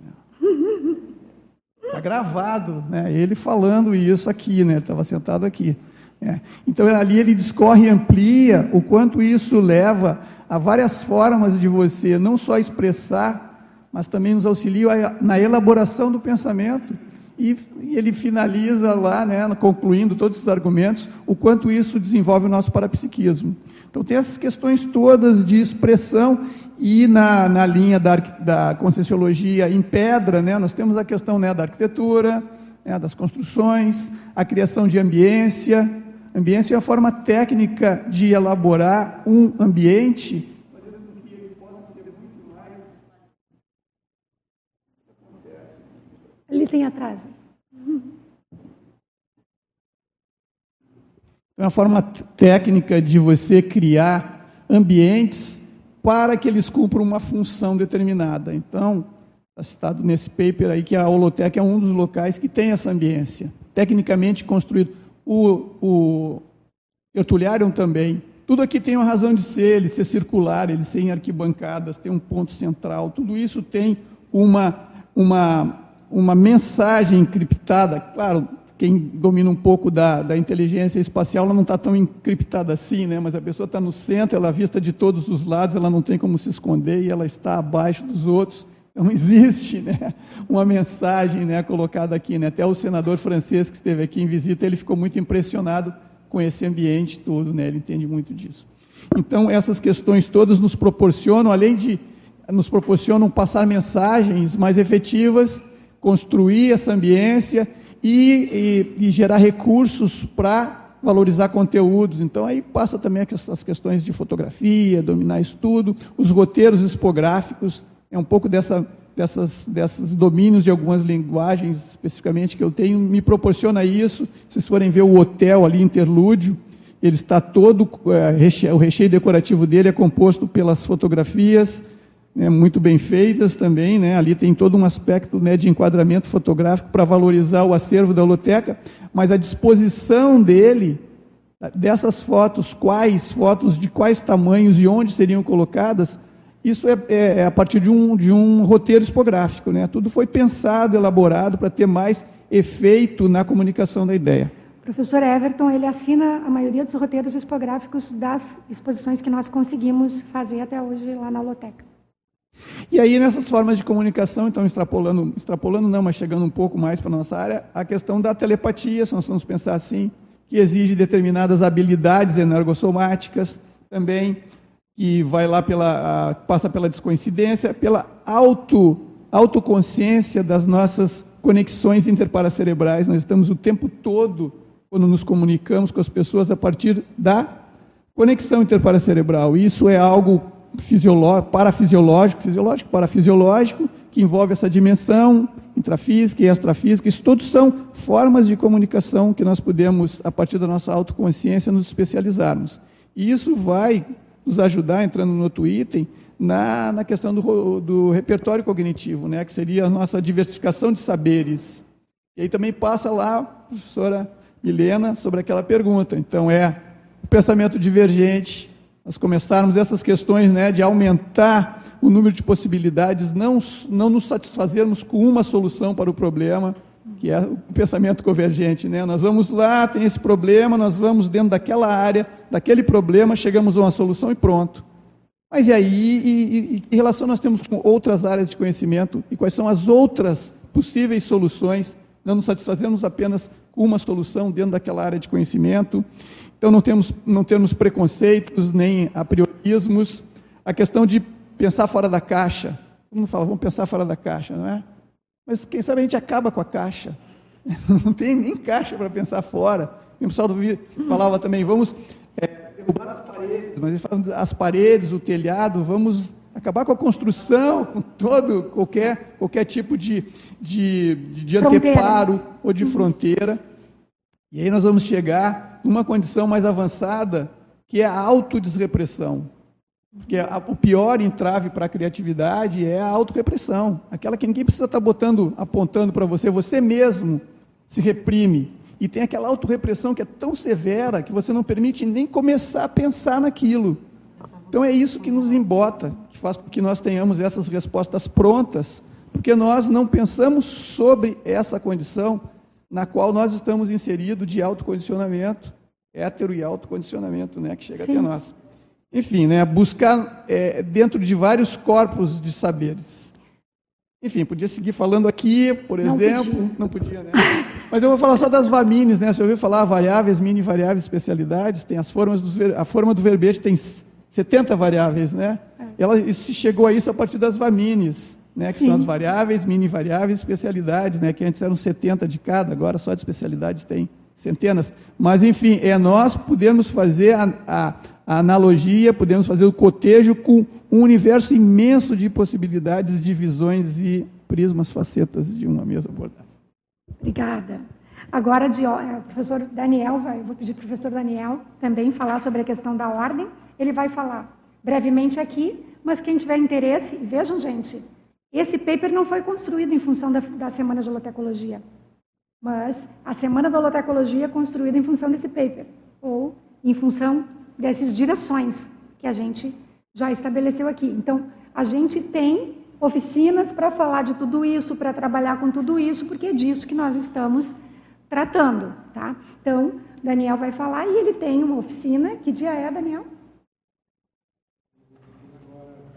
Está (laughs) gravado, né? ele falando isso aqui, né? ele estava sentado aqui. É. Então ali ele discorre e amplia o quanto isso leva a várias formas de você não só expressar, mas também nos auxilia na elaboração do pensamento. E, e ele finaliza lá, né, concluindo todos esses argumentos, o quanto isso desenvolve o nosso parapsiquismo. Então tem essas questões todas de expressão e na, na linha da, da Conscienciologia em pedra, né, nós temos a questão né, da arquitetura, né, das construções, a criação de ambiência, Ambiência é a forma técnica de elaborar um ambiente. Ali tem atraso. É uma forma técnica de você criar ambientes para que eles cumpram uma função determinada. Então, está citado nesse paper aí que a Holotec é um dos locais que tem essa ambiência, tecnicamente construído. O, o Tertuliarium também. Tudo aqui tem uma razão de ser, ele ser circular, ele ser em arquibancadas, tem um ponto central. Tudo isso tem uma, uma, uma mensagem encriptada. Claro, quem domina um pouco da, da inteligência espacial, ela não está tão encriptada assim, né? mas a pessoa está no centro, ela é vista de todos os lados, ela não tem como se esconder e ela está abaixo dos outros. Então (laughs) existe né, uma mensagem né, colocada aqui. Né? Até o senador francês que esteve aqui em visita, ele ficou muito impressionado com esse ambiente todo, né? ele entende muito disso. Então essas questões todas nos proporcionam, além de nos proporcionam passar mensagens mais efetivas, construir essa ambiência e, e, e gerar recursos para valorizar conteúdos. Então aí passa também as questões de fotografia, dominar estudo, os roteiros expográficos é um pouco dessa, dessas, desses domínios de algumas linguagens, especificamente, que eu tenho, me proporciona isso. Se vocês forem ver o hotel ali, interlúdio, ele está todo, é, reche... o recheio decorativo dele é composto pelas fotografias, né, muito bem feitas também. Né, ali tem todo um aspecto né, de enquadramento fotográfico para valorizar o acervo da holoteca, mas a disposição dele, dessas fotos, quais fotos, de quais tamanhos e onde seriam colocadas, isso é, é, é a partir de um, de um roteiro expográfico. Né? Tudo foi pensado, elaborado para ter mais efeito na comunicação da ideia. Professor Everton, ele assina a maioria dos roteiros expográficos das exposições que nós conseguimos fazer até hoje lá na Holoteca. E aí, nessas formas de comunicação, então, extrapolando, extrapolando não, mas chegando um pouco mais para a nossa área, a questão da telepatia, se nós vamos pensar assim, que exige determinadas habilidades energossomáticas também, que vai lá pela, a, passa pela descoincidência, pela auto, autoconsciência das nossas conexões interparacerebrais. Nós estamos o tempo todo, quando nos comunicamos com as pessoas, a partir da conexão interparacerebral. Isso é algo parafisiológico, fisiológico, parafisiológico, que envolve essa dimensão intrafísica e extrafísica. Isso todos são formas de comunicação que nós podemos, a partir da nossa autoconsciência, nos especializarmos. E isso vai nos ajudar, entrando no outro item, na, na questão do, do repertório cognitivo, né, que seria a nossa diversificação de saberes. E aí também passa lá, professora Milena, sobre aquela pergunta. Então, é o pensamento divergente, nós começarmos essas questões né, de aumentar o número de possibilidades, não, não nos satisfazermos com uma solução para o problema, que é o pensamento convergente. Né? Nós vamos lá, tem esse problema, nós vamos dentro daquela área, daquele problema, chegamos a uma solução e pronto. Mas e aí, e, e, em relação nós temos com outras áreas de conhecimento, e quais são as outras possíveis soluções, não nos satisfazemos apenas com uma solução dentro daquela área de conhecimento. Então, não temos, não temos preconceitos nem apriorismos. A questão de pensar fora da caixa. Todo mundo fala, vamos pensar fora da caixa, não é? Mas quem sabe a gente acaba com a caixa. (laughs) Não tem nem caixa para pensar fora. O pessoal do falava também, vamos é, derrubar as paredes, mas eles falam as paredes, o telhado, vamos acabar com a construção, com todo, qualquer, qualquer tipo de, de, de anteparo ou de fronteira. E aí nós vamos chegar numa condição mais avançada, que é a autodesrepressão. Porque o pior entrave para a criatividade é a autorrepressão. Aquela que ninguém precisa estar botando, apontando para você, você mesmo se reprime. E tem aquela autorrepressão que é tão severa que você não permite nem começar a pensar naquilo. Então é isso que nos embota, que faz com que nós tenhamos essas respostas prontas, porque nós não pensamos sobre essa condição na qual nós estamos inseridos de autocondicionamento, hétero e autocondicionamento, né, que chega Sim. até nós. Enfim, né, buscar é, dentro de vários corpos de saberes. Enfim, podia seguir falando aqui, por não exemplo, podia. não podia, né? (laughs) Mas eu vou falar só das VAMINES, né? Você ouviu falar variáveis, mini variáveis, especialidades, tem as formas dos a forma do verbete tem 70 variáveis, né? É. Ela isso chegou a isso a partir das VAMINES né, que Sim. são as variáveis, mini variáveis, especialidades, né, que antes eram 70 de cada, agora só de especialidades tem centenas. Mas, enfim, é nós podemos fazer a, a, a analogia, podemos fazer o cotejo com um universo imenso de possibilidades, de visões e prismas, facetas de uma mesma abordagem. Obrigada. Agora, de, o professor Daniel, vai, eu vou pedir para o professor Daniel também falar sobre a questão da ordem. Ele vai falar brevemente aqui, mas quem tiver interesse, vejam, gente, esse paper não foi construído em função da, da Semana de Holotecologia, mas a Semana da Holotecologia é construída em função desse paper, ou em função dessas direções que a gente já estabeleceu aqui. Então, a gente tem oficinas para falar de tudo isso, para trabalhar com tudo isso, porque é disso que nós estamos tratando, tá? Então, Daniel vai falar e ele tem uma oficina. Que dia é, Daniel?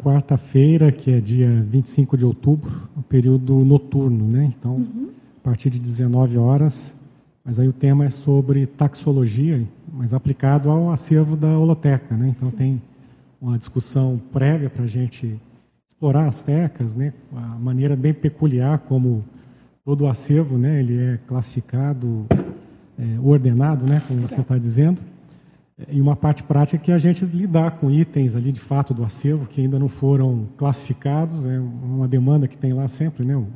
Quarta-feira, que é dia 25 de outubro, o período noturno, né? Então, uhum. a partir de 19 horas. Mas aí o tema é sobre taxologia, mas aplicado ao acervo da holoteca, né? Então tem uma discussão prévia para a gente explorar as tecas, né? A maneira bem peculiar como todo o acervo, né? Ele é classificado, é, ordenado, né? Como você está dizendo e uma parte prática que é a gente lidar com itens ali de fato do acervo que ainda não foram classificados, é uma demanda que tem lá sempre, né? O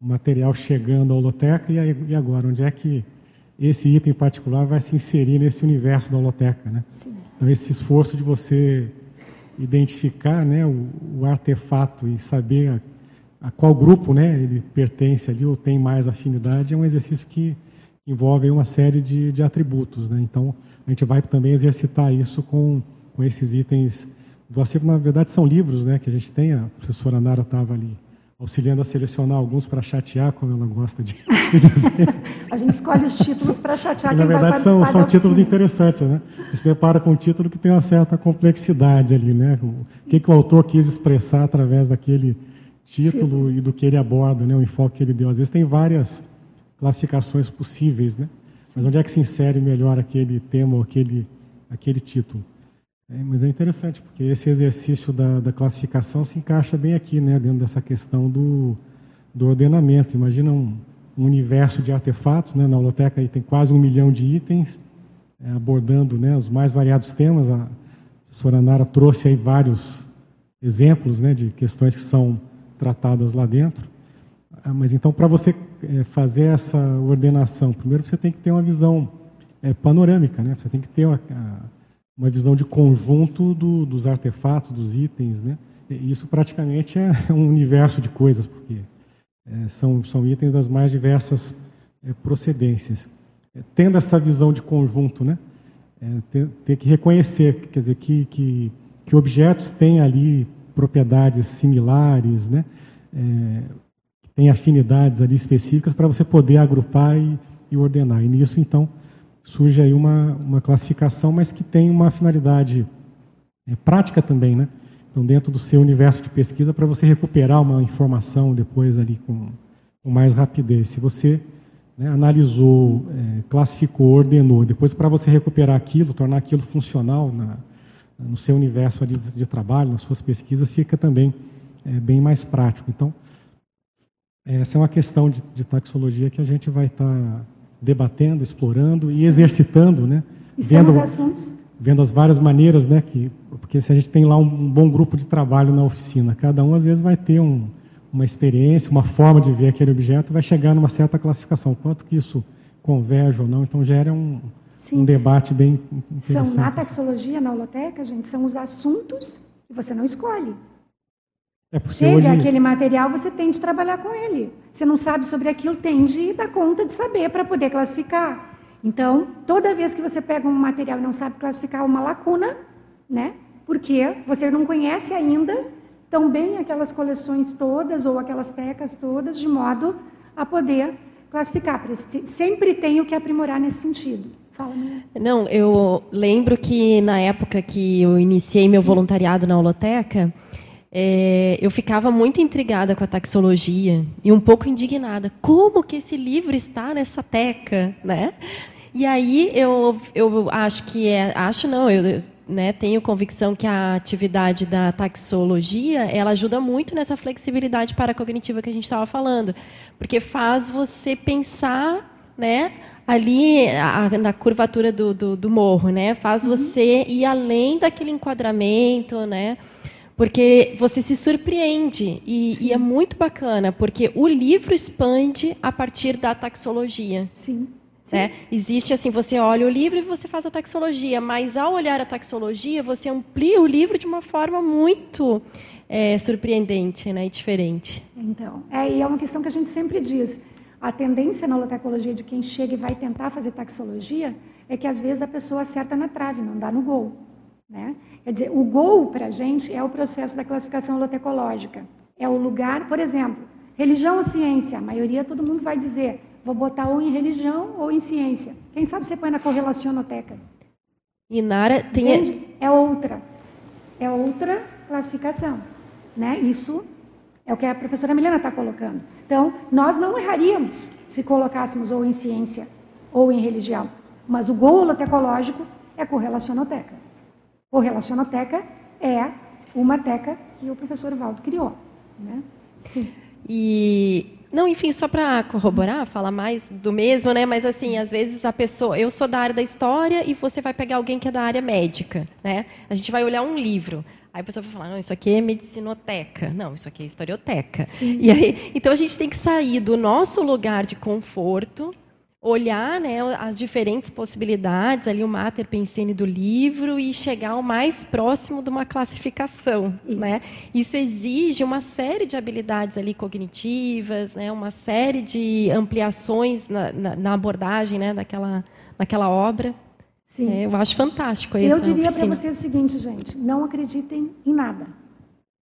material chegando à holoteca e agora onde é que esse item particular vai se inserir nesse universo da holoteca, né? Então esse esforço de você identificar né, o, o artefato e saber a, a, qual grupo né, ele pertence ali ou tem mais afinidade, é um exercício que envolve uma série de, de atributos. Né? Então, a gente vai também exercitar isso com, com esses itens do acervo. Na verdade, são livros né, que a gente tem, a professora Nara estava ali auxiliando a selecionar alguns para chatear, como ela gosta de (laughs) dizer. a gente escolhe os títulos para chatear quem Na verdade, são, são títulos interessantes. Né? Você se depara com um título que tem uma certa complexidade ali. Né? O que, que o autor quis expressar através daquele título e do que ele aborda, né? o enfoque que ele deu. Às vezes tem várias classificações possíveis, né? Mas onde é que se insere melhor aquele tema ou aquele, aquele título? É, mas é interessante, porque esse exercício da, da, classificação se encaixa bem aqui, né, dentro dessa questão do, do ordenamento. Imagina um, um universo de artefatos, né, na holoteca aí tem quase um milhão de itens, é, abordando né, os mais variados temas. A professora Nara trouxe aí vários exemplos né, de questões que são tratadas lá dentro. Ah, mas então, para você é, fazer essa ordenação, primeiro você tem que ter uma visão é, panorâmica, né? você tem que ter uma, uma visão de conjunto do, dos artefatos, dos itens, né? E isso praticamente é (laughs) um universo de coisas, porque é, são, são itens das mais diversas é, procedências. É, tendo essa visão de conjunto, né? É, ter, ter, que reconhecer, quer dizer, que, que, que objetos têm ali propriedades similares, né? É, tem afinidades ali específicas para você poder agrupar e, e ordenar. E nisso, então, surge aí uma, uma classificação, mas que tem uma finalidade é, prática também, né? Então, dentro do seu universo de pesquisa, para você recuperar uma informação depois ali com, com mais rapidez. Se você né, analisou, é, classificou, ordenou, depois para você recuperar aquilo, tornar aquilo funcional na, no seu universo ali de, de trabalho, nas suas pesquisas, fica também é, bem mais prático. Então, essa é uma questão de, de taxologia que a gente vai estar tá debatendo, explorando e exercitando, né? E vendo, vendo as várias maneiras, né? Que, porque se a gente tem lá um, um bom grupo de trabalho na oficina, cada um às vezes vai ter um, uma experiência, uma forma de ver aquele objeto, vai chegar numa certa classificação. Quanto que isso converge ou não, então gera um, um debate bem interessante. São na taxologia, na holoteca, gente, são os assuntos que você não escolhe. É Chega hoje... aquele material, você tem de trabalhar com ele. Você não sabe sobre aquilo, tem de dar conta de saber para poder classificar. Então, toda vez que você pega um material e não sabe classificar uma lacuna, né? Porque você não conhece ainda tão bem aquelas coleções todas ou aquelas tecas todas, de modo a poder classificar. Sempre tenho que aprimorar nesse sentido. Fala, Não, eu lembro que na época que eu iniciei meu voluntariado na holoteca, é, eu ficava muito intrigada com a taxologia e um pouco indignada. Como que esse livro está nessa teca, né? E aí eu, eu acho que é, acho não, eu né, tenho convicção que a atividade da taxologia ela ajuda muito nessa flexibilidade paracognitiva que a gente estava falando, porque faz você pensar, né, ali a, na curvatura do, do, do morro, né, faz uhum. você ir além daquele enquadramento, né, porque você se surpreende e, e, é muito bacana, porque o livro expande a partir da taxologia. Sim. Né? Existe assim, você olha o livro e você faz a taxologia, mas ao olhar a taxologia, você amplia o livro de uma forma muito é, surpreendente né, e diferente. Então, é, e é uma questão que a gente sempre diz. A tendência na holotecologia de quem chega e vai tentar fazer taxologia é que às vezes a pessoa acerta na trave, não dá no gol. Né? Quer dizer, o gol para a gente é o processo da classificação holotecológica. É o lugar, por exemplo, religião ou ciência. A maioria, todo mundo vai dizer, vou botar ou em religião ou em ciência. Quem sabe você põe na correlacionoteca. E Nara tem... Entende? É outra. É outra classificação. Né? Isso é o que a professora Milena está colocando. Então, nós não erraríamos se colocássemos ou em ciência ou em religião. Mas o gol holotecológico é correlacionoteca. Correlacionoteca é uma teca que o professor Valdo criou. Né? Sim. E não, enfim, só para corroborar, falar mais do mesmo, né? Mas assim, às vezes a pessoa, eu sou da área da história e você vai pegar alguém que é da área médica, né? A gente vai olhar um livro. Aí a pessoa vai falar, não, isso aqui é medicinoteca. Não, isso aqui é historioteca. Sim. E aí, então a gente tem que sair do nosso lugar de conforto olhar né, as diferentes possibilidades, ali o mater pensene do livro e chegar ao mais próximo de uma classificação. Isso. Né? Isso exige uma série de habilidades ali cognitivas, né, uma série de ampliações na, na, na abordagem né, daquela, daquela obra. Sim. É, eu acho fantástico essa Eu diria para vocês o seguinte, gente, não acreditem em nada.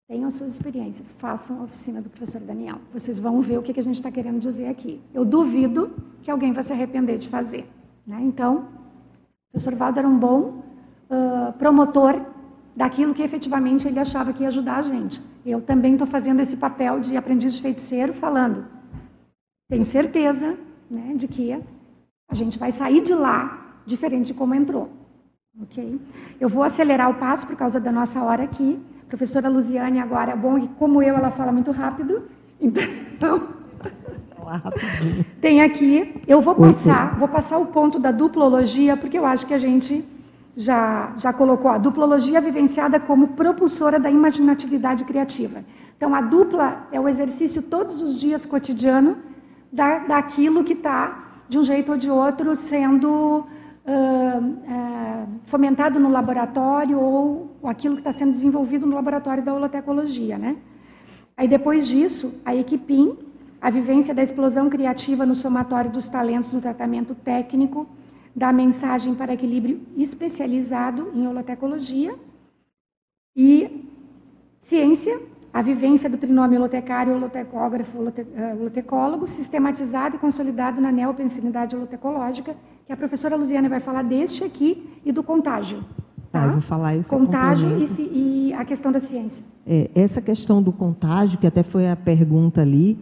Tenham suas experiências, façam a oficina do professor Daniel. Vocês vão ver o que a gente está querendo dizer aqui. Eu duvido que alguém vai se arrepender de fazer. Né? Então, o professor Valdo era um bom uh, promotor daquilo que efetivamente ele achava que ia ajudar a gente. Eu também estou fazendo esse papel de aprendiz de feiticeiro, falando. Tenho certeza né, de que a gente vai sair de lá diferente de como entrou. Ok? Eu vou acelerar o passo por causa da nossa hora aqui professora Luziane agora, é bom, e como eu, ela fala muito rápido, então... Tem aqui, eu vou passar, vou passar o ponto da duplologia, porque eu acho que a gente já, já colocou a duplologia vivenciada como propulsora da imaginatividade criativa. Então, a dupla é o exercício todos os dias cotidiano da, daquilo que está, de um jeito ou de outro, sendo uh, fomentado no laboratório ou aquilo que está sendo desenvolvido no laboratório da holotecologia, né? Aí depois disso, a equipim, a vivência da explosão criativa no somatório dos talentos no tratamento técnico, da mensagem para equilíbrio especializado em holotecologia e ciência, a vivência do trinômio holotecário, holotecógrafo, holotecólogo, sistematizado e consolidado na neopensinidade holotecológica que a professora Luziana vai falar deste aqui e do contágio. Tá, tá eu vou falar isso. Contágio e, se, e, a questão da ciência. É, essa questão do contágio, que até foi a pergunta ali,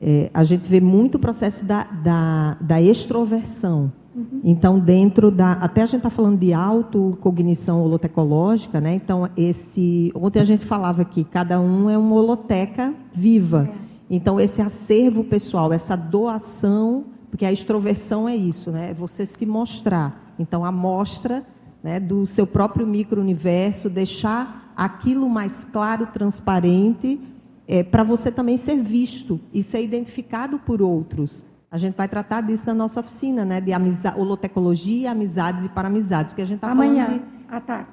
é, a gente vê muito o processo da, da, da extroversão. Uhum. Então, dentro da. Até a gente está falando de autocognição holotecológica, né? Então, esse. Ontem a gente falava que cada um é uma holoteca viva. É. Então, esse acervo pessoal, essa doação porque a extroversão é isso, né? É você se mostrar. Então, a mostra né, do seu próprio micro-universo, deixar aquilo mais claro, transparente, é, para você também ser visto e ser identificado por outros. A gente vai tratar disso na nossa oficina, né? De holotecologia, amizades e para amizades, porque a gente está falando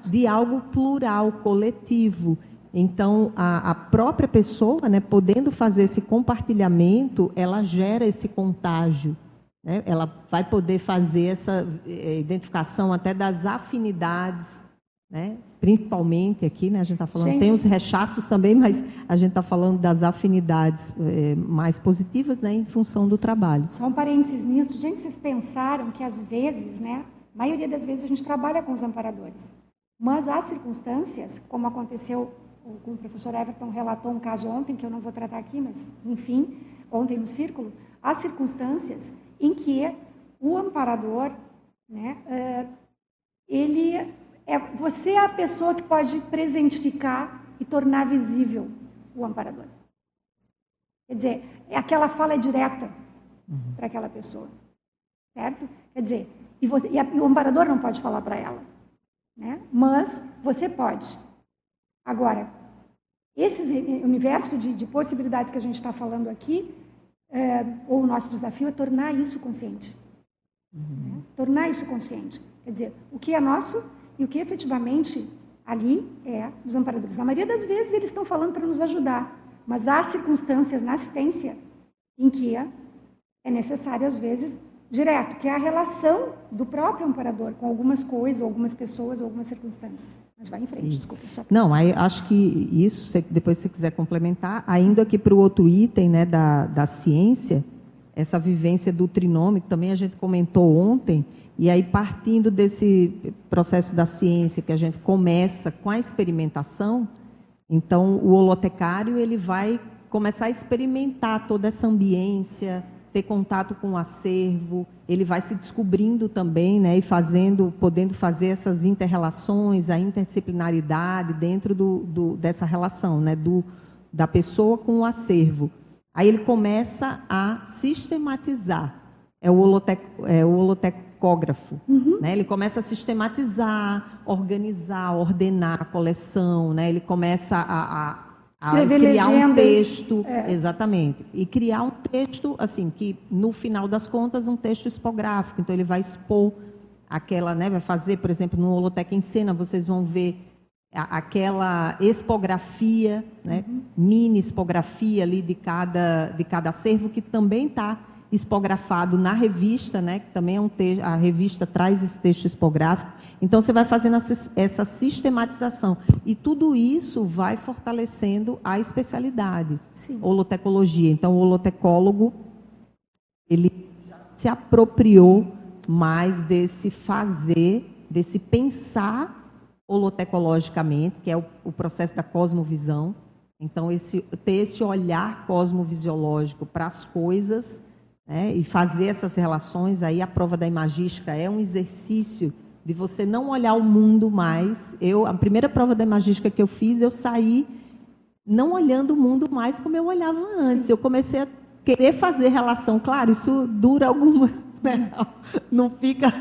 de, de, algo plural, coletivo. Então, a, a, própria pessoa, né, podendo fazer esse compartilhamento, ela gera esse contágio. Né? Ela vai poder fazer essa eh, identificação até das afinidades, né? principalmente aqui, né? a gente está falando, gente, tem os rechaços também, mas a gente está falando das afinidades é, mais positivas né? em função do trabalho. Só um parênteses nisso. Gente, vocês pensaram que às vezes, né? a maioria das vezes a gente trabalha com os amparadores, mas há circunstâncias, como aconteceu com o professor Everton relatou um caso ontem, que eu não vou tratar aqui, mas enfim, ontem no círculo, há circunstâncias em que o amparador, né, é, ele é você é a pessoa que pode presentificar e tornar visível o amparador. Quer dizer, é aquela fala é direta uhum. para aquela pessoa, certo? Quer dizer, e, você, e, a, e o amparador não pode falar para ela, né? Mas você pode. Agora, esse universo de, de possibilidades que a gente está falando aqui é, ou o nosso desafio é tornar isso consciente. Uhum. Né? Tornar isso consciente. Quer dizer, o que é nosso e o que efetivamente ali é dos amparadores. A maioria das vezes eles estão falando para nos ajudar, mas há circunstâncias na assistência em que é necessário, às vezes, direto, que é a relação do próprio amparador com algumas coisas, algumas pessoas, algumas circunstâncias. Mas vai em frente, desculpa. Só... Não, aí acho que isso, se, depois se você quiser complementar, ainda aqui para o outro item né, da, da ciência, essa vivência do trinômio, também a gente comentou ontem, e aí partindo desse processo da ciência que a gente começa com a experimentação, então o holotecário ele vai começar a experimentar toda essa ambiência, ter contato com o acervo, ele vai se descobrindo também, né, e fazendo, podendo fazer essas interrelações, a interdisciplinaridade dentro do, do, dessa relação, né, do, da pessoa com o acervo. Aí ele começa a sistematizar, é o, holotec, é o holotecógrafo, uhum. né, ele começa a sistematizar, organizar, ordenar a coleção, né, ele começa a, a a criar um texto, é. exatamente, e criar um texto assim que no final das contas um texto expográfico. Então ele vai expor aquela, né, vai fazer, por exemplo, no Holoteca em Cena, vocês vão ver aquela expografia, né, uhum. mini expografia ali de cada de cada acervo que também está expografado na revista, né, que também é um texto, a revista traz esse texto expográfico. Então você vai fazendo essa sistematização e tudo isso vai fortalecendo a especialidade, Sim. holotecologia. Então o holotecólogo ele se apropriou mais desse fazer, desse pensar holotecologicamente, que é o, o processo da cosmovisão. Então, esse, ter esse olhar cosmovisiológico para as coisas né, e fazer essas relações, aí a prova da imagística é um exercício de você não olhar o mundo mais. Eu, a primeira prova da imagística que eu fiz, eu saí não olhando o mundo mais como eu olhava antes. Eu comecei a querer fazer relação. Claro, isso dura alguma (laughs) né? Não fica.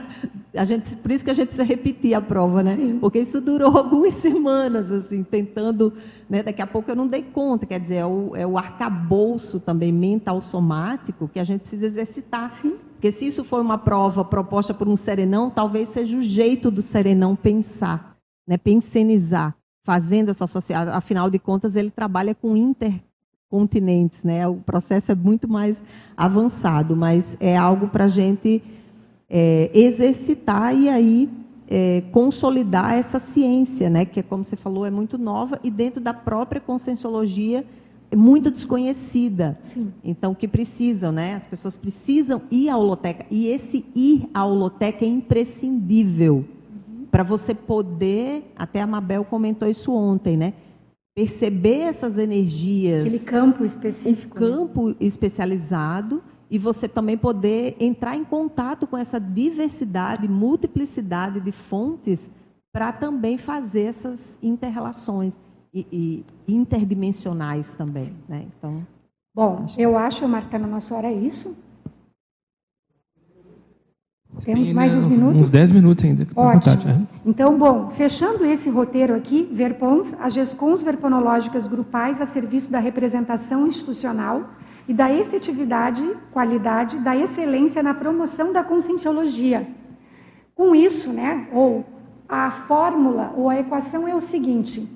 A gente, por isso que a gente precisa repetir a prova, né? Sim. Porque isso durou (laughs) algumas semanas, assim, tentando. Né? Daqui a pouco eu não dei conta. Quer dizer, é o, é o arcabouço também mental somático que a gente precisa exercitar. Sim. Porque se isso for uma prova proposta por um serenão, talvez seja o jeito do serenão pensar, né? pensenizar, fazendo essa associação. Afinal de contas, ele trabalha com inter continentes, né? O processo é muito mais avançado, mas é algo para a gente é, exercitar e aí é, consolidar essa ciência, né? Que, como você falou, é muito nova e dentro da própria conscienciologia muito desconhecida. Sim. Então, que precisam, né? As pessoas precisam ir à holoteca e esse ir à holoteca é imprescindível uhum. para você poder. Até a Mabel comentou isso ontem, né? perceber essas energias. Aquele campo específico. Um campo né? especializado e você também poder entrar em contato com essa diversidade, multiplicidade de fontes para também fazer essas interrelações e, e interdimensionais também, né? Então, bom, acho... eu acho, marcando a nossa hora é isso. Temos mais uns minutos? Uns 10 minutos ainda. Ótimo. Vontade, Então, bom, fechando esse roteiro aqui, VERPONS, as GESCONs verponológicas grupais a serviço da representação institucional e da efetividade, qualidade, da excelência na promoção da conscienciologia. Com isso, né, ou a fórmula ou a equação é o seguinte: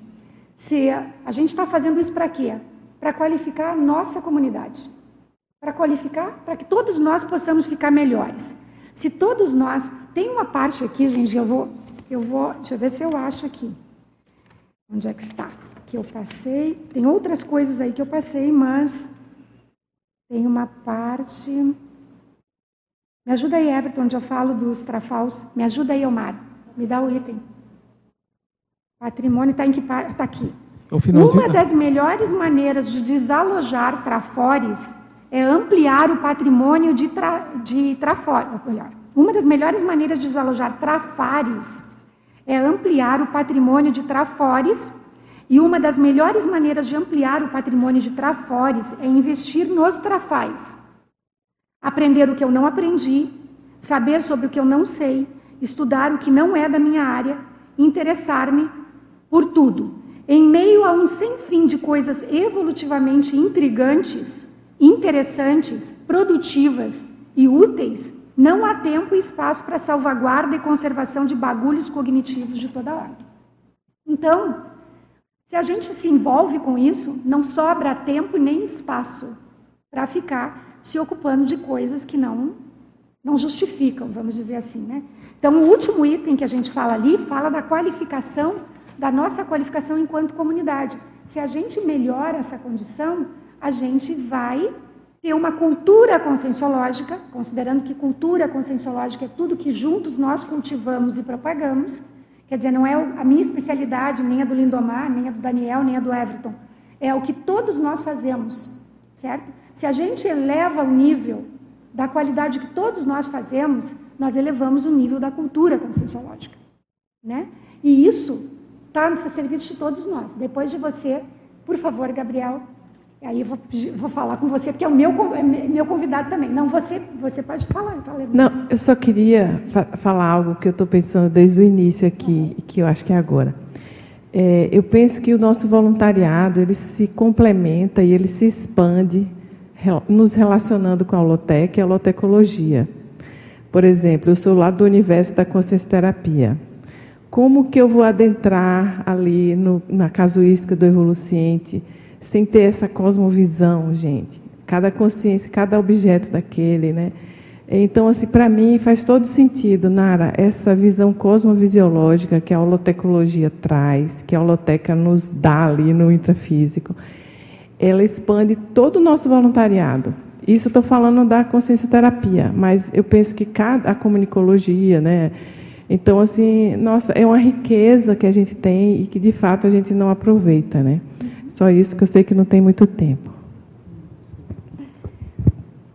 se a gente está fazendo isso para quê? Para qualificar a nossa comunidade. Para qualificar, para que todos nós possamos ficar melhores. Se todos nós, tem uma parte aqui, gente, eu vou, eu vou, deixa eu ver se eu acho aqui. Onde é que está? Que eu passei. Tem outras coisas aí que eu passei, mas tem uma parte. Me ajuda aí, Everton, onde eu falo dos trafals. Me ajuda aí, Omar. Me dá o item. Patrimônio está em que Está aqui. Uma das melhores maneiras de desalojar trafores é ampliar o patrimônio de, tra, de trafores. Uma das melhores maneiras de desalojar trafares é ampliar o patrimônio de trafores. E uma das melhores maneiras de ampliar o patrimônio de trafores é investir nos trafais. Aprender o que eu não aprendi, saber sobre o que eu não sei, estudar o que não é da minha área, interessar-me por tudo. Em meio a um sem fim de coisas evolutivamente intrigantes, interessantes, produtivas e úteis, não há tempo e espaço para salvaguarda e conservação de bagulhos cognitivos de toda ordem. Então, se a gente se envolve com isso, não sobra tempo nem espaço para ficar se ocupando de coisas que não não justificam, vamos dizer assim, né? Então, o último item que a gente fala ali fala da qualificação, da nossa qualificação enquanto comunidade. Se a gente melhora essa condição, a gente vai ter uma cultura conscienciológica, considerando que cultura conscienciológica é tudo que juntos nós cultivamos e propagamos. Quer dizer, não é a minha especialidade, nem a do Lindomar, nem a do Daniel, nem a do Everton. É o que todos nós fazemos, certo? Se a gente eleva o nível da qualidade que todos nós fazemos, nós elevamos o nível da cultura conscienciológica, né? E isso está no serviço de todos nós. Depois de você, por favor, Gabriel, Aí eu vou, vou falar com você, porque é o meu, é meu convidado também. Não, você, você pode falar. Fala, Não, eu só queria fa falar algo que eu estou pensando desde o início aqui, que eu acho que é agora. É, eu penso que o nosso voluntariado ele se complementa e ele se expande nos relacionando com a Holotec e a holotecologia. Por exemplo, eu sou lá do universo da consciência terapia. Como que eu vou adentrar ali no, na casuística do evoluciente sem ter essa cosmovisão, gente? Cada consciência, cada objeto daquele, né? Então, assim, para mim faz todo sentido, Nara, essa visão cosmovisiológica que a holotecologia traz, que a holoteca nos dá ali no intrafísico, ela expande todo o nosso voluntariado. Isso estou falando da consciência terapia, mas eu penso que cada a comunicologia, né? Então, assim, nossa, é uma riqueza que a gente tem e que de fato a gente não aproveita, né? Só isso que eu sei que não tem muito tempo.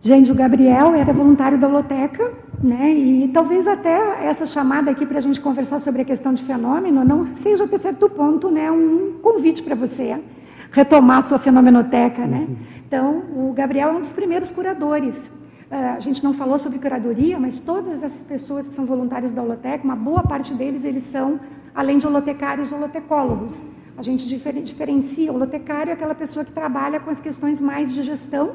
Gente, o Gabriel era voluntário da Loteca, né? E talvez até essa chamada aqui para a gente conversar sobre a questão de fenômeno não seja até certo ponto, né, um convite para você retomar sua fenomenoteca, né? Então, o Gabriel é um dos primeiros curadores. Uh, a gente não falou sobre curadoria, mas todas essas pessoas que são voluntários da Holoteca, uma boa parte deles, eles são, além de holotecários, holotecólogos. A gente diferencia, holotecário é aquela pessoa que trabalha com as questões mais de gestão,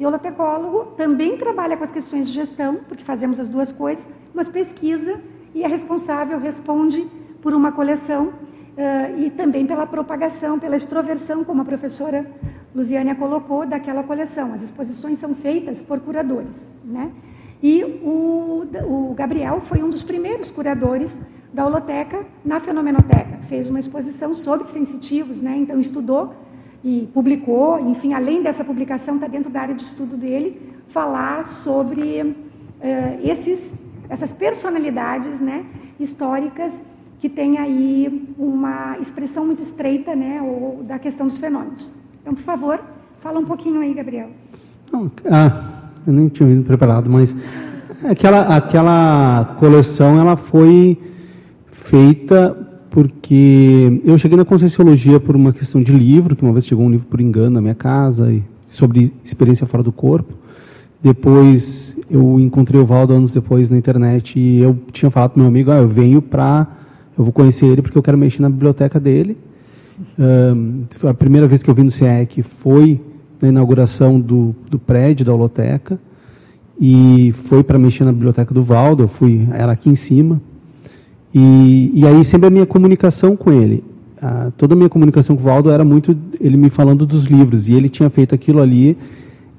e holotecólogo também trabalha com as questões de gestão, porque fazemos as duas coisas, mas pesquisa e é responsável, responde por uma coleção uh, e também pela propagação, pela extroversão, como a professora Luziânia colocou, daquela coleção. As exposições são feitas por curadores. Né? E o, o Gabriel foi um dos primeiros curadores da holoteca na Fenomenoteca. Fez uma exposição sobre sensitivos, né? então estudou e publicou, enfim, além dessa publicação, está dentro da área de estudo dele, falar sobre uh, esses, essas personalidades né, históricas que têm aí uma expressão muito estreita né, ou, da questão dos fenômenos. Então, por favor, fala um pouquinho aí, Gabriel. Não, ah, eu nem tinha vindo preparado, mas aquela, aquela coleção ela foi feita porque eu cheguei na Conscienciologia por uma questão de livro, que uma vez chegou um livro por engano na minha casa, sobre experiência fora do corpo. Depois eu encontrei o Valdo anos depois na internet e eu tinha falado para meu amigo, ah, eu venho para, eu vou conhecer ele porque eu quero mexer na biblioteca dele. A primeira vez que eu vim no CIEC foi na inauguração do, do prédio da holoteca e foi para mexer na biblioteca do Valdo, eu fui, era aqui em cima, e, e aí sempre a minha comunicação com ele, toda a minha comunicação com o Valdo era muito ele me falando dos livros e ele tinha feito aquilo ali.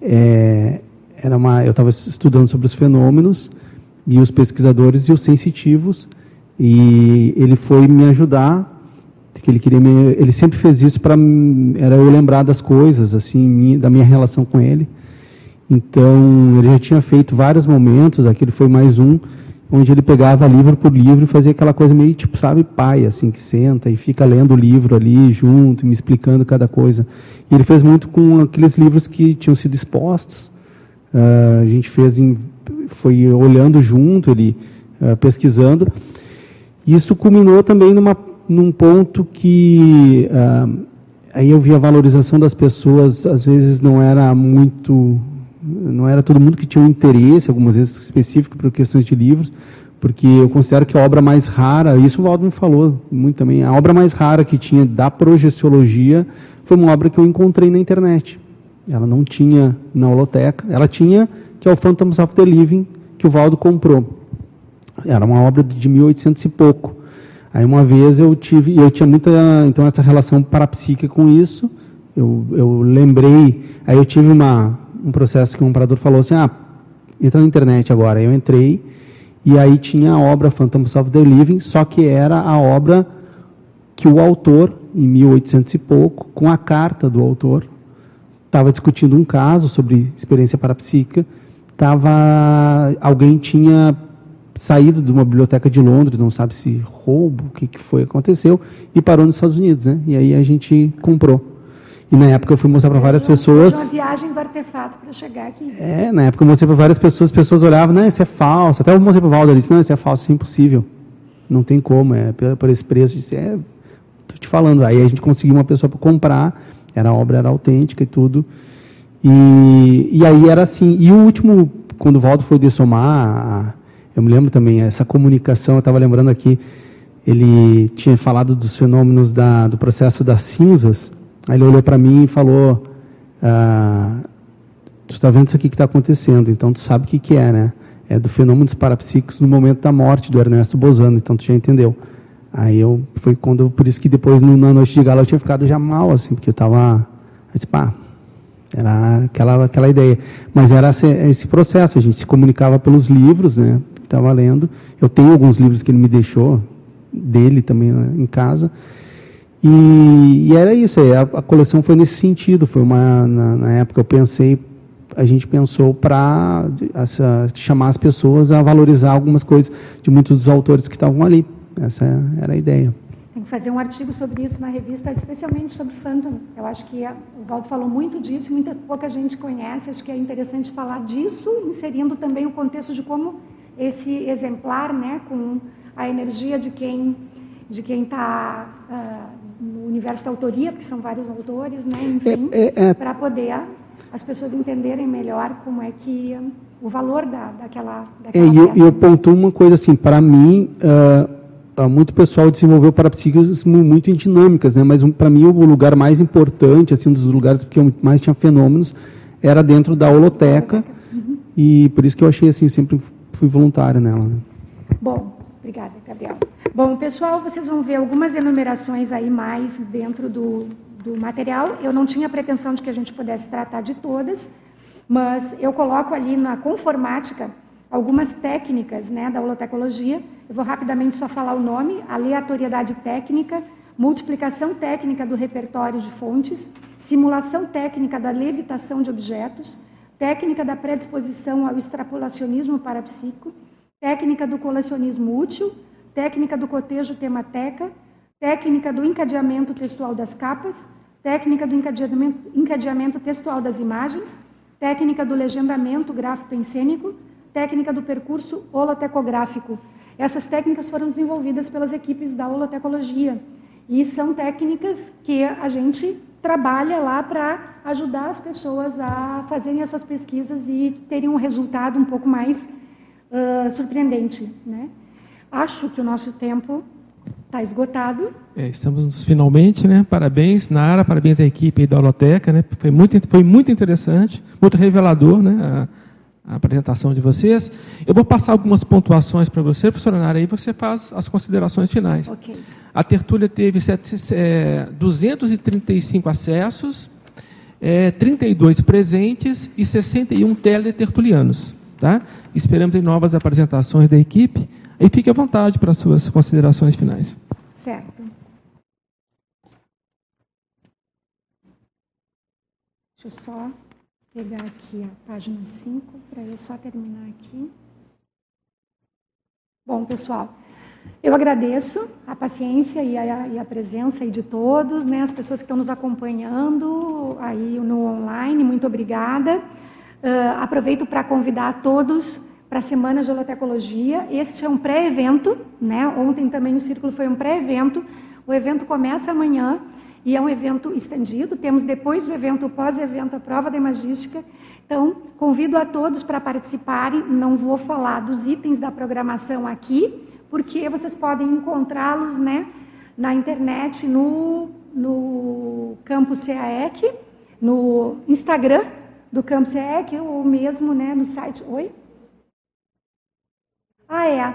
É, era uma, eu estava estudando sobre os fenômenos e os pesquisadores e os sensitivos e ele foi me ajudar que ele queria me, ele sempre fez isso para era eu lembrar das coisas assim da minha relação com ele então ele já tinha feito vários momentos aquele foi mais um onde ele pegava livro por livro e fazia aquela coisa meio tipo, sabe, pai, assim, que senta e fica lendo o livro ali junto, me explicando cada coisa. E ele fez muito com aqueles livros que tinham sido expostos. Uh, a gente fez, em, foi olhando junto, ele uh, pesquisando. Isso culminou também numa, num ponto que uh, aí eu vi a valorização das pessoas, às vezes não era muito não era todo mundo que tinha um interesse, algumas vezes específico por questões de livros, porque eu considero que a obra mais rara, isso o Valdo me falou muito também, a obra mais rara que tinha da projeciologia foi uma obra que eu encontrei na internet. Ela não tinha na holoteca, ela tinha, que é o Phantoms of the Living, que o Valdo comprou. Era uma obra de 1800 e pouco. Aí uma vez eu tive, eu tinha muita, então essa relação parapsíquica com isso, eu, eu lembrei, aí eu tive uma, um processo que um operador falou assim, ah, entra na internet agora. Eu entrei e aí tinha a obra Phantoms of the Living, só que era a obra que o autor, em 1800 e pouco, com a carta do autor, estava discutindo um caso sobre experiência parapsíquica, tava, alguém tinha saído de uma biblioteca de Londres, não sabe se roubo, o que, que foi, aconteceu, e parou nos Estados Unidos, né? E aí a gente comprou. E na época eu fui mostrar para várias pessoas. Uma viagem do artefato para chegar aqui. É, na época eu mostrei para várias pessoas, as pessoas olhavam, não, isso é falso. Até eu mostrei para o Valdo, ele disse, não, isso é falso, isso é impossível. Não tem como, é por esse preço. Eu disse, é, tô te falando. Aí a gente conseguiu uma pessoa para comprar, era a obra era autêntica e tudo. E, e aí era assim. E o último, quando o Valdo foi dessomar, eu me lembro também, essa comunicação, eu estava lembrando aqui, ele tinha falado dos fenômenos da, do processo das cinzas. Aí ele olhou para mim e falou: ah, Tu está vendo isso aqui que está acontecendo, então tu sabe o que, que é, né? É do fenômeno dos parapsíquicos no momento da morte do Ernesto Bozano, então tu já entendeu. Aí eu, foi quando, por isso que depois na noite de gala eu tinha ficado já mal, assim, porque eu estava, disse, pá, era aquela, aquela ideia. Mas era esse, processo, a gente se comunicava pelos livros, né, estava lendo. Eu tenho alguns livros que ele me deixou, dele também né, em casa. E, e, era isso, a, a, coleção foi nesse sentido, foi uma, na, na época eu pensei, a gente pensou para chamar as pessoas a valorizar algumas coisas de muitos dos autores que estavam ali. Essa era a ideia. Tem que fazer um artigo sobre isso na revista, especialmente sobre Phantom. Eu acho que a, o Valdo falou muito disso, muita pouca gente conhece. Acho que é interessante falar disso, inserindo também o contexto de como esse exemplar, né, com a energia de quem de quem está uh, no universo da autoria, porque são vários autores, né, enfim, é, é, é... para poder as pessoas entenderem melhor como é que o valor da, daquela, daquela é, e eu, eu pontuo uma coisa assim, para mim, uh, muito pessoal desenvolveu parapsíquicos muito em dinâmicas, né? mas um, para mim o lugar mais importante, assim, um dos lugares que eu mais tinha fenômenos, era dentro da holoteca, uhum. e por isso que eu achei assim, sempre fui voluntário nela. Né? Bom, Obrigada, Gabriel. Bom, pessoal, vocês vão ver algumas enumerações aí mais dentro do, do material. Eu não tinha pretensão de que a gente pudesse tratar de todas, mas eu coloco ali na conformática algumas técnicas né, da holotecologia. Eu vou rapidamente só falar o nome: aleatoriedade técnica, multiplicação técnica do repertório de fontes, simulação técnica da levitação de objetos, técnica da predisposição ao extrapolacionismo parapsíquico técnica do colecionismo útil, técnica do cotejo temateca, técnica do encadeamento textual das capas, técnica do encadeamento, encadeamento textual das imagens, técnica do legendamento gráfico-encênico, técnica do percurso holotecográfico. Essas técnicas foram desenvolvidas pelas equipes da holotecologia e são técnicas que a gente trabalha lá para ajudar as pessoas a fazerem as suas pesquisas e terem um resultado um pouco mais uh, surpreendente. Né? Acho que o nosso tempo está esgotado. É, estamos finalmente, né? Parabéns, Nara, parabéns à equipe da Holoteca, né? Foi muito, foi muito interessante, muito revelador, né? A, a apresentação de vocês. Eu vou passar algumas pontuações para você, professora Nara, aí você faz as considerações finais. Okay. A tertúlia teve sete, é, 235 acessos, é, 32 presentes e 61 teletertulianos. Tá? Esperamos em novas apresentações da equipe e fique à vontade para suas considerações finais. Certo. Deixa eu só pegar aqui a página 5 para eu só terminar aqui. Bom, pessoal, eu agradeço a paciência e a, e a presença de todos, né, as pessoas que estão nos acompanhando aí no online, muito obrigada. Uh, aproveito para convidar todos para a Semana de Holotecologia. Este é um pré-evento, né? Ontem também o Círculo foi um pré-evento. O evento começa amanhã e é um evento estendido. Temos depois do evento, pós-evento, a prova de magística. Então, convido a todos para participarem. Não vou falar dos itens da programação aqui, porque vocês podem encontrá-los, né, na internet, no, no Campus CAEC, no Instagram do Campus EEC, ou mesmo né, no site. Oi? Ah, é.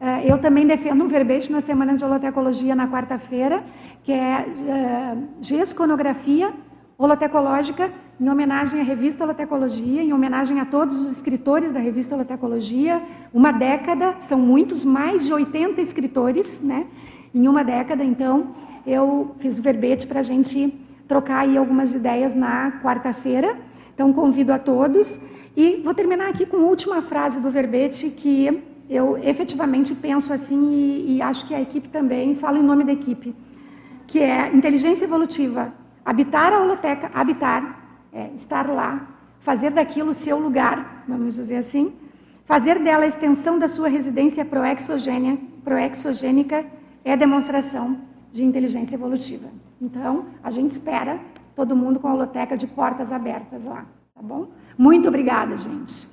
é. Eu também defendo um verbete na Semana de Holotecologia na quarta-feira, que é, é Gesconografia Holotecológica, em homenagem à revista Holotecologia, em homenagem a todos os escritores da revista Holotecologia. Uma década, são muitos, mais de 80 escritores, né? Em uma década, então, eu fiz o verbete para a gente trocar aí algumas ideias na quarta-feira. Então, convido a todos. E vou terminar aqui com a última frase do verbete que eu efetivamente penso assim e, e acho que a equipe também fala em nome da equipe, que é inteligência evolutiva. Habitar a holoteca, habitar, é, estar lá, fazer daquilo seu lugar, vamos dizer assim, fazer dela a extensão da sua residência proexogênica, proexogênica é demonstração de inteligência evolutiva. Então, a gente espera todo mundo com a holoteca de portas abertas lá, tá bom? Muito obrigada, gente.